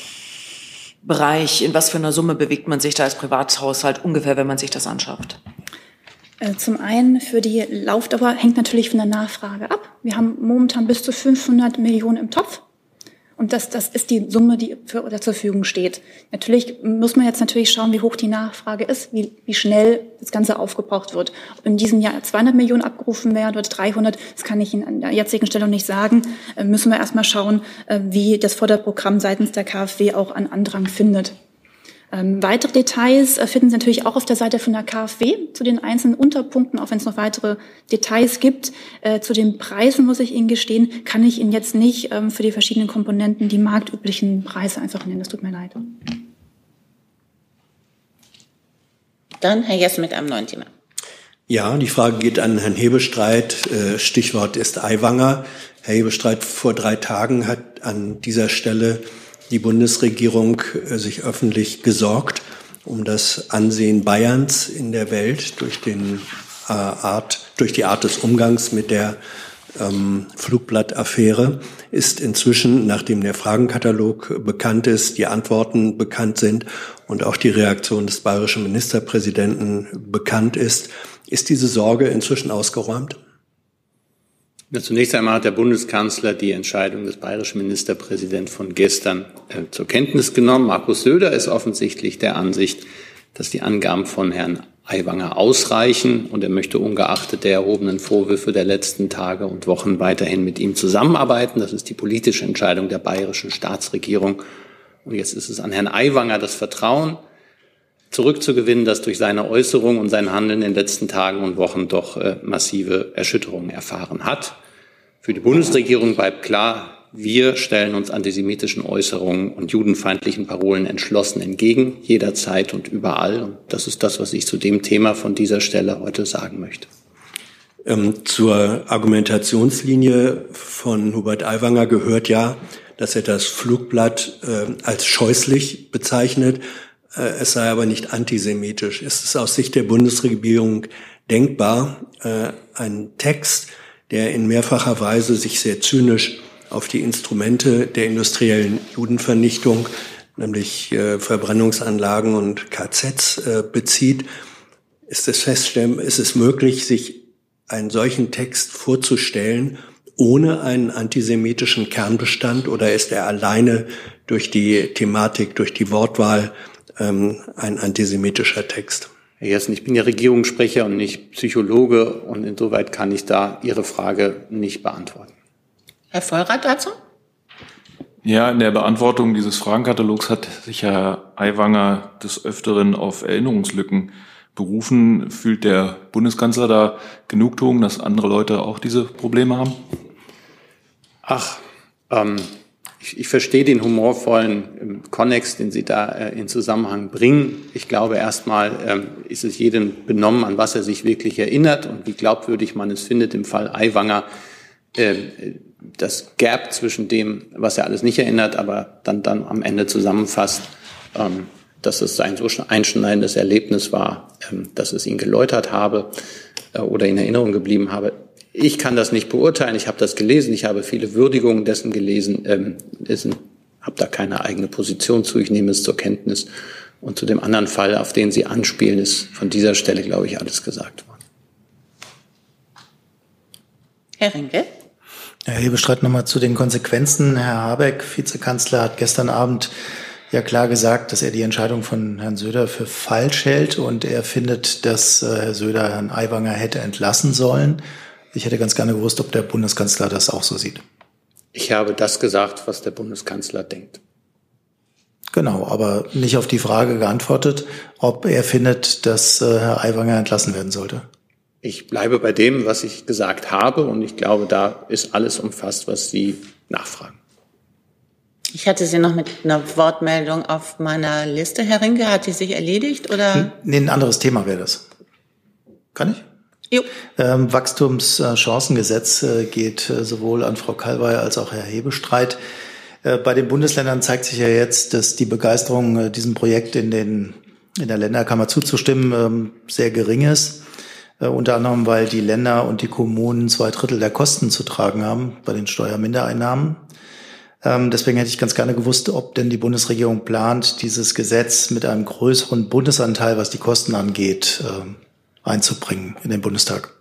Bereich, in was für einer Summe bewegt man sich da als Privathaushalt ungefähr, wenn man sich das anschafft? Äh, zum einen für die Laufdauer hängt natürlich von der Nachfrage ab. Wir haben momentan bis zu 500 Millionen im Topf. Und das, das ist die Summe, die für, oder zur Verfügung steht. Natürlich muss man jetzt natürlich schauen, wie hoch die Nachfrage ist, wie, wie schnell das Ganze aufgebraucht wird. Ob in diesem Jahr 200 Millionen abgerufen werden oder 300, das kann ich Ihnen an der jetzigen Stelle nicht sagen. Äh, müssen wir erstmal schauen, äh, wie das Förderprogramm seitens der KfW auch an Andrang findet. Ähm, weitere Details äh, finden Sie natürlich auch auf der Seite von der KfW zu den einzelnen Unterpunkten, auch wenn es noch weitere Details gibt. Äh, zu den Preisen muss ich Ihnen gestehen, kann ich Ihnen jetzt nicht ähm, für die verschiedenen Komponenten die marktüblichen Preise einfach nennen. Das tut mir leid. Dann Herr Jess mit einem neuen Thema. Ja, die Frage geht an Herrn Hebestreit. Äh, Stichwort ist Aiwanger. Herr Hebestreit, vor drei Tagen hat an dieser Stelle die Bundesregierung äh, sich öffentlich gesorgt um das Ansehen Bayerns in der Welt durch, den, äh, Art, durch die Art des Umgangs mit der ähm, Flugblattaffäre ist inzwischen, nachdem der Fragenkatalog bekannt ist, die Antworten bekannt sind und auch die Reaktion des bayerischen Ministerpräsidenten bekannt ist, ist diese Sorge inzwischen ausgeräumt? Ja, zunächst einmal hat der Bundeskanzler die Entscheidung des bayerischen Ministerpräsidenten von gestern äh, zur Kenntnis genommen. Markus Söder ist offensichtlich der Ansicht, dass die Angaben von Herrn Aiwanger ausreichen und er möchte ungeachtet der erhobenen Vorwürfe der letzten Tage und Wochen weiterhin mit ihm zusammenarbeiten. Das ist die politische Entscheidung der bayerischen Staatsregierung. Und jetzt ist es an Herrn Aiwanger das Vertrauen zurückzugewinnen, das durch seine Äußerung und sein Handeln in den letzten Tagen und Wochen doch äh, massive Erschütterungen erfahren hat. Für die Bundesregierung bleibt klar, wir stellen uns antisemitischen Äußerungen und judenfeindlichen Parolen entschlossen entgegen, jederzeit und überall. Und das ist das, was ich zu dem Thema von dieser Stelle heute sagen möchte. Ähm, zur Argumentationslinie von Hubert Aiwanger gehört ja, dass er das Flugblatt äh, als scheußlich bezeichnet es sei aber nicht antisemitisch. Ist es aus Sicht der Bundesregierung denkbar, äh, ein Text, der in mehrfacher Weise sich sehr zynisch auf die Instrumente der industriellen Judenvernichtung, nämlich äh, Verbrennungsanlagen und KZs, bezieht, ist es feststellen, ist es möglich, sich einen solchen Text vorzustellen, ohne einen antisemitischen Kernbestand, oder ist er alleine durch die Thematik, durch die Wortwahl ähm, ein antisemitischer Text. Herr Jessen, ich bin ja Regierungssprecher und nicht Psychologe und insoweit kann ich da Ihre Frage nicht beantworten. Herr Vollrath dazu? Ja, in der Beantwortung dieses Fragenkatalogs hat sich Herr Aiwanger des Öfteren auf Erinnerungslücken berufen. Fühlt der Bundeskanzler da Genugtuung, dass andere Leute auch diese Probleme haben? Ach, ähm, ich, ich verstehe den humorvollen Konnex, den Sie da äh, in Zusammenhang bringen. Ich glaube, erstmal ähm, ist es jedem benommen, an was er sich wirklich erinnert und wie glaubwürdig man es findet. Im Fall Aiwanger äh, das Gap zwischen dem, was er alles nicht erinnert, aber dann, dann am Ende zusammenfasst, ähm, dass es ein so einschneidendes Erlebnis war, ähm, dass es ihn geläutert habe äh, oder in Erinnerung geblieben habe. Ich kann das nicht beurteilen. Ich habe das gelesen. Ich habe viele Würdigungen dessen gelesen. Ähm, habe da keine eigene Position zu. Ich nehme es zur Kenntnis. Und zu dem anderen Fall, auf den Sie anspielen, ist von dieser Stelle, glaube ich, alles gesagt worden. Herr Rinke? Herr Hebestreit, nochmal zu den Konsequenzen. Herr Habeck, Vizekanzler, hat gestern Abend ja klar gesagt, dass er die Entscheidung von Herrn Söder für falsch hält und er findet, dass äh, Herr Söder Herrn Aiwanger hätte entlassen sollen. Ich hätte ganz gerne gewusst, ob der Bundeskanzler das auch so sieht. Ich habe das gesagt, was der Bundeskanzler denkt. Genau, aber nicht auf die Frage geantwortet, ob er findet, dass äh, Herr Aiwanger entlassen werden sollte. Ich bleibe bei dem, was ich gesagt habe, und ich glaube, da ist alles umfasst, was Sie nachfragen. Ich hatte Sie noch mit einer Wortmeldung auf meiner Liste, Herr Rinke. Hat die sich erledigt oder? Nee, ein anderes Thema wäre das. Kann ich? Ähm, Wachstumschancengesetz äh, geht äh, sowohl an Frau Kalwey als auch Herr Hebestreit. Äh, bei den Bundesländern zeigt sich ja jetzt, dass die Begeisterung, diesem Projekt in, den, in der Länderkammer zuzustimmen, ähm, sehr gering ist. Unter anderem, weil die Länder und die Kommunen zwei Drittel der Kosten zu tragen haben bei den Steuermindereinnahmen. Ähm, deswegen hätte ich ganz gerne gewusst, ob denn die Bundesregierung plant, dieses Gesetz mit einem größeren Bundesanteil, was die Kosten angeht, äh, einzubringen in den Bundestag.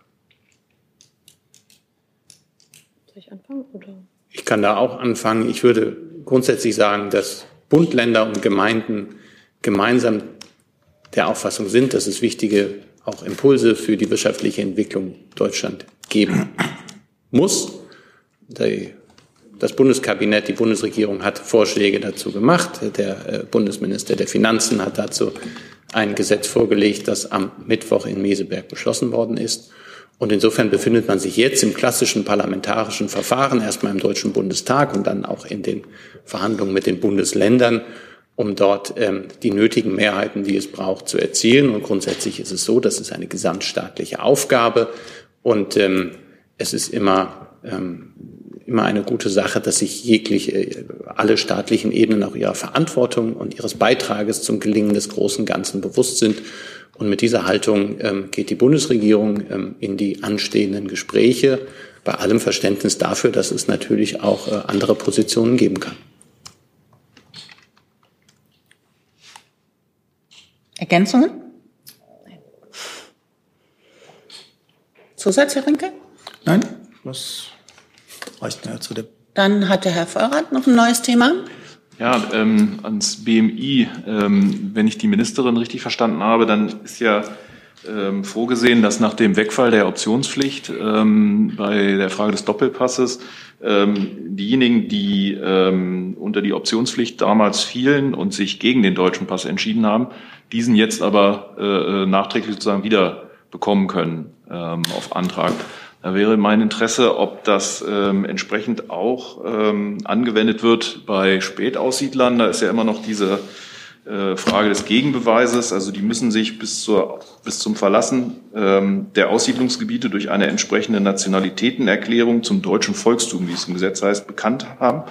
Soll ich anfangen? Oder? Ich kann da auch anfangen. Ich würde grundsätzlich sagen, dass Bund, Länder und Gemeinden gemeinsam der Auffassung sind, dass es wichtige auch Impulse für die wirtschaftliche Entwicklung Deutschland geben muss. Das Bundeskabinett, die Bundesregierung hat Vorschläge dazu gemacht. Der äh, Bundesminister der Finanzen hat dazu ein Gesetz vorgelegt, das am Mittwoch in Meseberg beschlossen worden ist. Und insofern befindet man sich jetzt im klassischen parlamentarischen Verfahren, erstmal im Deutschen Bundestag und dann auch in den Verhandlungen mit den Bundesländern, um dort ähm, die nötigen Mehrheiten, die es braucht, zu erzielen. Und grundsätzlich ist es so, das ist eine gesamtstaatliche Aufgabe und ähm, es ist immer ähm, immer eine gute Sache, dass sich jegliche, äh, alle staatlichen Ebenen auch ihrer Verantwortung und ihres Beitrages zum Gelingen des großen Ganzen bewusst sind. Und mit dieser Haltung ähm, geht die Bundesregierung ähm, in die anstehenden Gespräche, bei allem Verständnis dafür, dass es natürlich auch äh, andere Positionen geben kann. Ergänzungen? Zusatz, Herr Rinke? Nein, was reicht mir zu dem. Dann hat der Herr Vollrath noch ein neues Thema. Ja, ähm, ans BMI. Ähm, wenn ich die Ministerin richtig verstanden habe, dann ist ja ähm, vorgesehen, dass nach dem Wegfall der Optionspflicht ähm, bei der Frage des Doppelpasses ähm, diejenigen, die ähm, unter die Optionspflicht damals fielen und sich gegen den deutschen Pass entschieden haben, diesen jetzt aber äh, äh nachträglich sozusagen wieder bekommen können ähm, auf Antrag. Da wäre mein Interesse, ob das ähm, entsprechend auch ähm, angewendet wird bei Spätaussiedlern. Da ist ja immer noch diese äh, Frage des Gegenbeweises. Also die müssen sich bis, zur, bis zum Verlassen ähm, der Aussiedlungsgebiete durch eine entsprechende Nationalitätenerklärung zum deutschen Volkstum, wie es im Gesetz heißt, bekannt haben.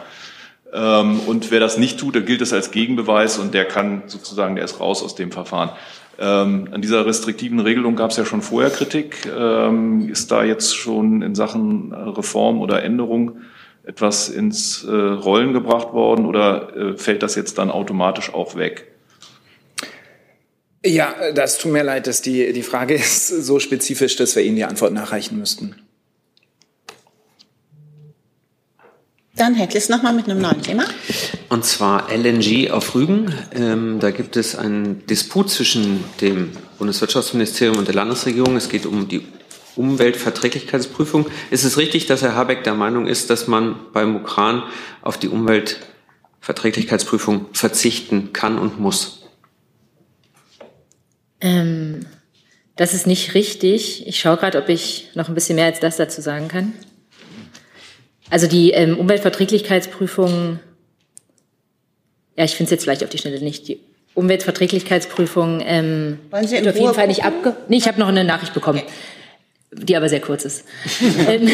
Ähm, und wer das nicht tut, der gilt es als Gegenbeweis und der kann sozusagen, der ist raus aus dem Verfahren. Ähm, an dieser restriktiven Regelung gab es ja schon vorher Kritik. Ähm, ist da jetzt schon in Sachen Reform oder Änderung etwas ins äh, Rollen gebracht worden oder äh, fällt das jetzt dann automatisch auch weg? Ja, das tut mir leid, dass die, die Frage ist so spezifisch, dass wir Ihnen die Antwort nachreichen müssten. Dann Herr Kliss nochmal mit einem neuen Thema. Und zwar LNG auf Rügen. Ähm, da gibt es einen Disput zwischen dem Bundeswirtschaftsministerium und der Landesregierung. Es geht um die Umweltverträglichkeitsprüfung. Ist es richtig, dass Herr Habeck der Meinung ist, dass man beim Ukran auf die Umweltverträglichkeitsprüfung verzichten kann und muss? Ähm, Das ist nicht richtig. Ich schaue gerade, ob ich noch ein bisschen mehr als das dazu sagen kann. Also die ähm, Umweltverträglichkeitsprüfung, ja, ich finde es jetzt vielleicht auf die Schnelle nicht. Die Umweltverträglichkeitsprüfung ähm, Wollen Sie in wird auf jeden Ruhe Fall nicht abge... Nee, ich habe noch eine Nachricht bekommen, die aber sehr kurz ist. Ähm,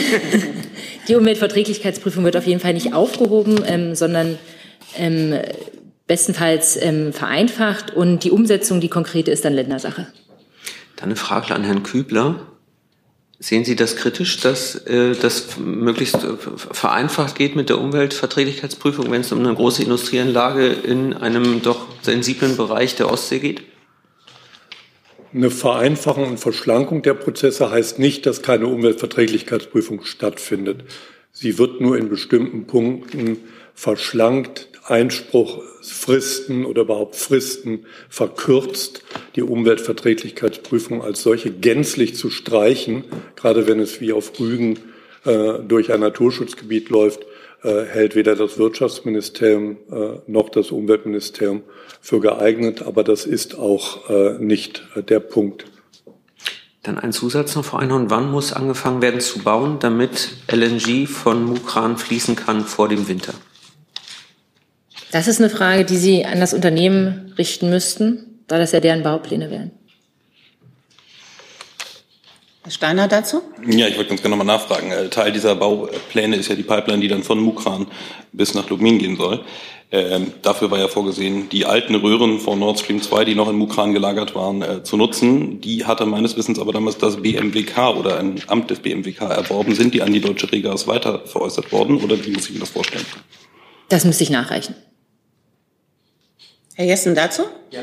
die Umweltverträglichkeitsprüfung wird auf jeden Fall nicht aufgehoben, ähm, sondern ähm, bestenfalls ähm, vereinfacht und die Umsetzung, die konkrete, ist dann Ländersache. Dann eine Frage an Herrn Kübler. Sehen Sie das kritisch, dass äh, das möglichst äh, vereinfacht geht mit der Umweltverträglichkeitsprüfung, wenn es um eine große Industrieanlage in einem doch sensiblen Bereich der Ostsee geht? Eine Vereinfachung und Verschlankung der Prozesse heißt nicht, dass keine Umweltverträglichkeitsprüfung stattfindet. Sie wird nur in bestimmten Punkten verschlankt, Einspruchsfristen oder überhaupt Fristen verkürzt, die Umweltverträglichkeitsprüfung als solche gänzlich zu streichen, gerade wenn es wie auf Rügen äh, durch ein Naturschutzgebiet läuft, äh, hält weder das Wirtschaftsministerium äh, noch das Umweltministerium für geeignet. Aber das ist auch äh, nicht der Punkt. Dann ein Zusatz noch, Frau Einhorn. Wann muss angefangen werden zu bauen, damit LNG von Mukran fließen kann vor dem Winter? Das ist eine Frage, die Sie an das Unternehmen richten müssten, da das ja deren Baupläne wären. Herr Steiner dazu? Ja, ich wollte ganz gerne nochmal nachfragen. Äh, Teil dieser Baupläne ist ja die Pipeline, die dann von Mukran bis nach Lubmin gehen soll. Ähm, dafür war ja vorgesehen, die alten Röhren von Nord Stream 2, die noch in Mukran gelagert waren, äh, zu nutzen. Die hatte meines Wissens aber damals das BMWK oder ein Amt des BMWK erworben. Sind die an die Deutsche Regas weiter veräußert worden oder wie muss ich mir das vorstellen? Das müsste ich nachreichen. Herr Jessen dazu? Ja.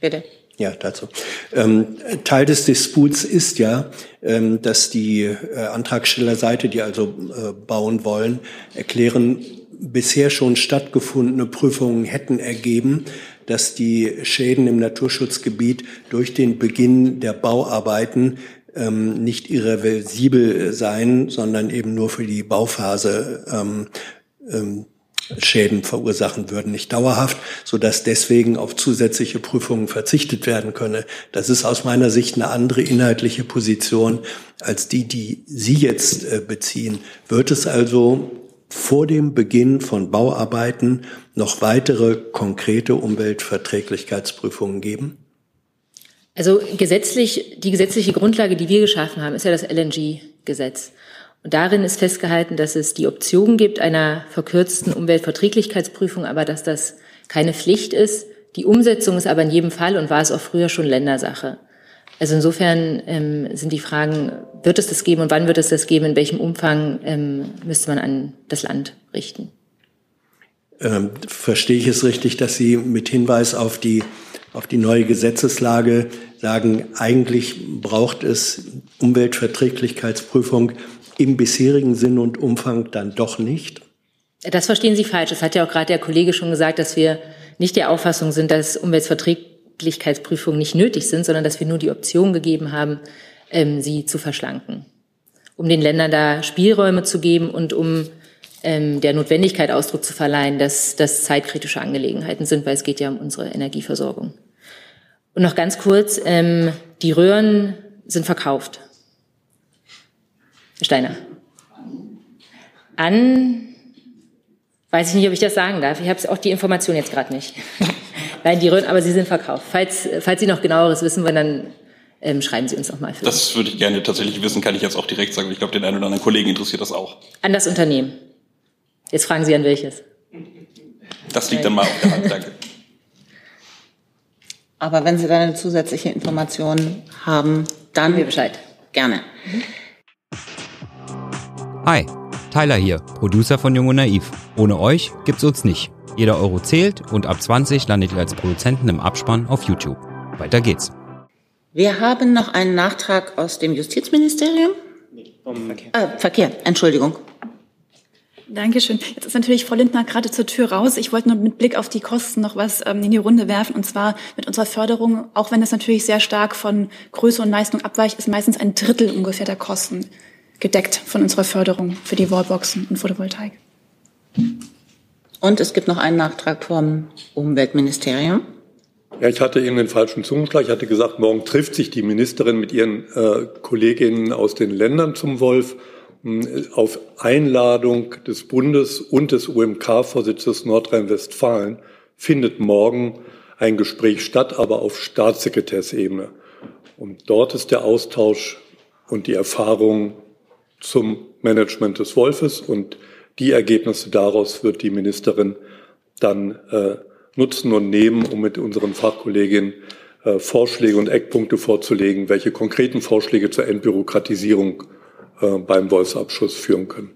Bitte. Ja, dazu. Ähm, Teil des Disputs ist ja, ähm, dass die äh, Antragstellerseite, die also äh, bauen wollen, erklären, bisher schon stattgefundene Prüfungen hätten ergeben, dass die Schäden im Naturschutzgebiet durch den Beginn der Bauarbeiten ähm, nicht irreversibel seien, sondern eben nur für die Bauphase ähm, ähm, Schäden verursachen würden, nicht dauerhaft, so deswegen auf zusätzliche Prüfungen verzichtet werden könne. Das ist aus meiner Sicht eine andere inhaltliche Position als die, die Sie jetzt äh, beziehen. Wird es also vor dem Beginn von Bauarbeiten noch weitere konkrete Umweltverträglichkeitsprüfungen geben? Also gesetzlich, die gesetzliche Grundlage, die wir geschaffen haben, ist ja das LNG-Gesetz. Und darin ist festgehalten, dass es die Option gibt einer verkürzten Umweltverträglichkeitsprüfung, aber dass das keine Pflicht ist. Die Umsetzung ist aber in jedem Fall und war es auch früher schon Ländersache. Also insofern ähm, sind die Fragen, wird es das geben und wann wird es das geben, in welchem Umfang ähm, müsste man an das Land richten. Ähm, verstehe ich es richtig, dass Sie mit Hinweis auf die, auf die neue Gesetzeslage sagen, eigentlich braucht es Umweltverträglichkeitsprüfung im bisherigen Sinn und Umfang dann doch nicht? Das verstehen Sie falsch. Das hat ja auch gerade der Kollege schon gesagt, dass wir nicht der Auffassung sind, dass Umweltverträglichkeitsprüfungen nicht nötig sind, sondern dass wir nur die Option gegeben haben, ähm, sie zu verschlanken. Um den Ländern da Spielräume zu geben und um ähm, der Notwendigkeit Ausdruck zu verleihen, dass das zeitkritische Angelegenheiten sind, weil es geht ja um unsere Energieversorgung. Und noch ganz kurz, ähm, die Röhren sind verkauft. Steiner. An, weiß ich nicht, ob ich das sagen darf. Ich habe auch die Information jetzt gerade nicht. Nein, die Röhren, aber sie sind verkauft. Falls, falls Sie noch genaueres wissen wollen, dann ähm, schreiben Sie uns noch mal. Für das würde ich gerne tatsächlich wissen, kann ich jetzt auch direkt sagen. Ich glaube, den einen oder anderen Kollegen interessiert das auch. An das Unternehmen. Jetzt fragen Sie an welches. Das liegt dann mal auf der Hand, danke. Aber wenn Sie dann eine zusätzliche Information haben, dann wir Bescheid. Gerne. Hi, Tyler hier, Producer von Jung und Naiv. Ohne euch gibt's uns nicht. Jeder Euro zählt und ab 20 landet ihr als Produzenten im Abspann auf YouTube. Weiter geht's. Wir haben noch einen Nachtrag aus dem Justizministerium. Vom Verkehr. Äh, Verkehr, Entschuldigung. Dankeschön. Jetzt ist natürlich Frau Lindner gerade zur Tür raus. Ich wollte nur mit Blick auf die Kosten noch was ähm, in die Runde werfen. Und zwar mit unserer Förderung, auch wenn es natürlich sehr stark von Größe und Leistung abweicht, ist meistens ein Drittel ungefähr der Kosten gedeckt von unserer Förderung für die Wallboxen und Photovoltaik. Und es gibt noch einen Nachtrag vom Umweltministerium. Ja, ich hatte Ihnen den falschen Zungenschlag. Ich hatte gesagt, morgen trifft sich die Ministerin mit ihren äh, Kolleginnen aus den Ländern zum Wolf auf Einladung des Bundes und des UMK-Vorsitzes Nordrhein-Westfalen findet morgen ein Gespräch statt, aber auf Staatssekretärsebene. Und dort ist der Austausch und die Erfahrung zum Management des Wolfes und die Ergebnisse daraus wird die Ministerin dann äh, nutzen und nehmen, um mit unseren Fachkolleginnen äh, Vorschläge und Eckpunkte vorzulegen, welche konkreten Vorschläge zur Entbürokratisierung äh, beim Wolfsabschuss führen können.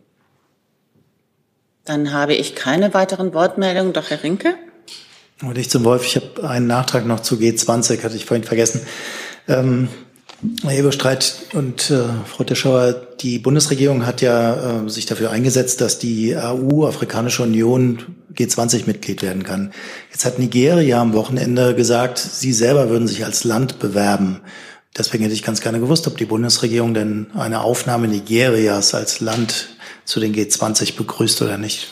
Dann habe ich keine weiteren Wortmeldungen. Doch, Herr Rinke? Und ich zum Wolf. Ich habe einen Nachtrag noch zu G20, hatte ich vorhin vergessen. Ähm, Herr Eberstreit und äh, Frau Teschauer, die Bundesregierung hat ja äh, sich dafür eingesetzt, dass die AU, Afrikanische Union, G20-Mitglied werden kann. Jetzt hat Nigeria am Wochenende gesagt, sie selber würden sich als Land bewerben. Deswegen hätte ich ganz gerne gewusst, ob die Bundesregierung denn eine Aufnahme Nigerias als Land zu den G20 begrüßt oder nicht.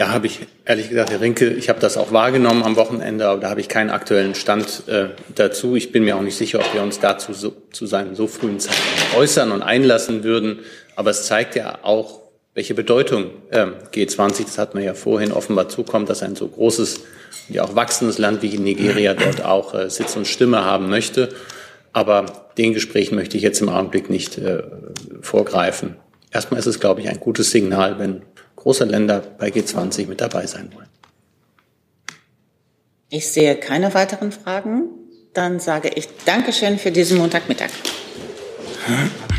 Da habe ich ehrlich gesagt, Herr Rinke, ich habe das auch wahrgenommen am Wochenende, aber da habe ich keinen aktuellen Stand äh, dazu. Ich bin mir auch nicht sicher, ob wir uns dazu so, zu seinem so frühen Zeitpunkt äußern und einlassen würden. Aber es zeigt ja auch, welche Bedeutung äh, G20, das hat man ja vorhin offenbar zukommt, dass ein so großes und ja auch wachsendes Land wie Nigeria dort auch äh, Sitz und Stimme haben möchte. Aber den Gesprächen möchte ich jetzt im Augenblick nicht äh, vorgreifen. Erstmal ist es, glaube ich, ein gutes Signal, wenn große Länder bei G20 mit dabei sein wollen. Ich sehe keine weiteren Fragen. Dann sage ich Dankeschön für diesen Montagmittag.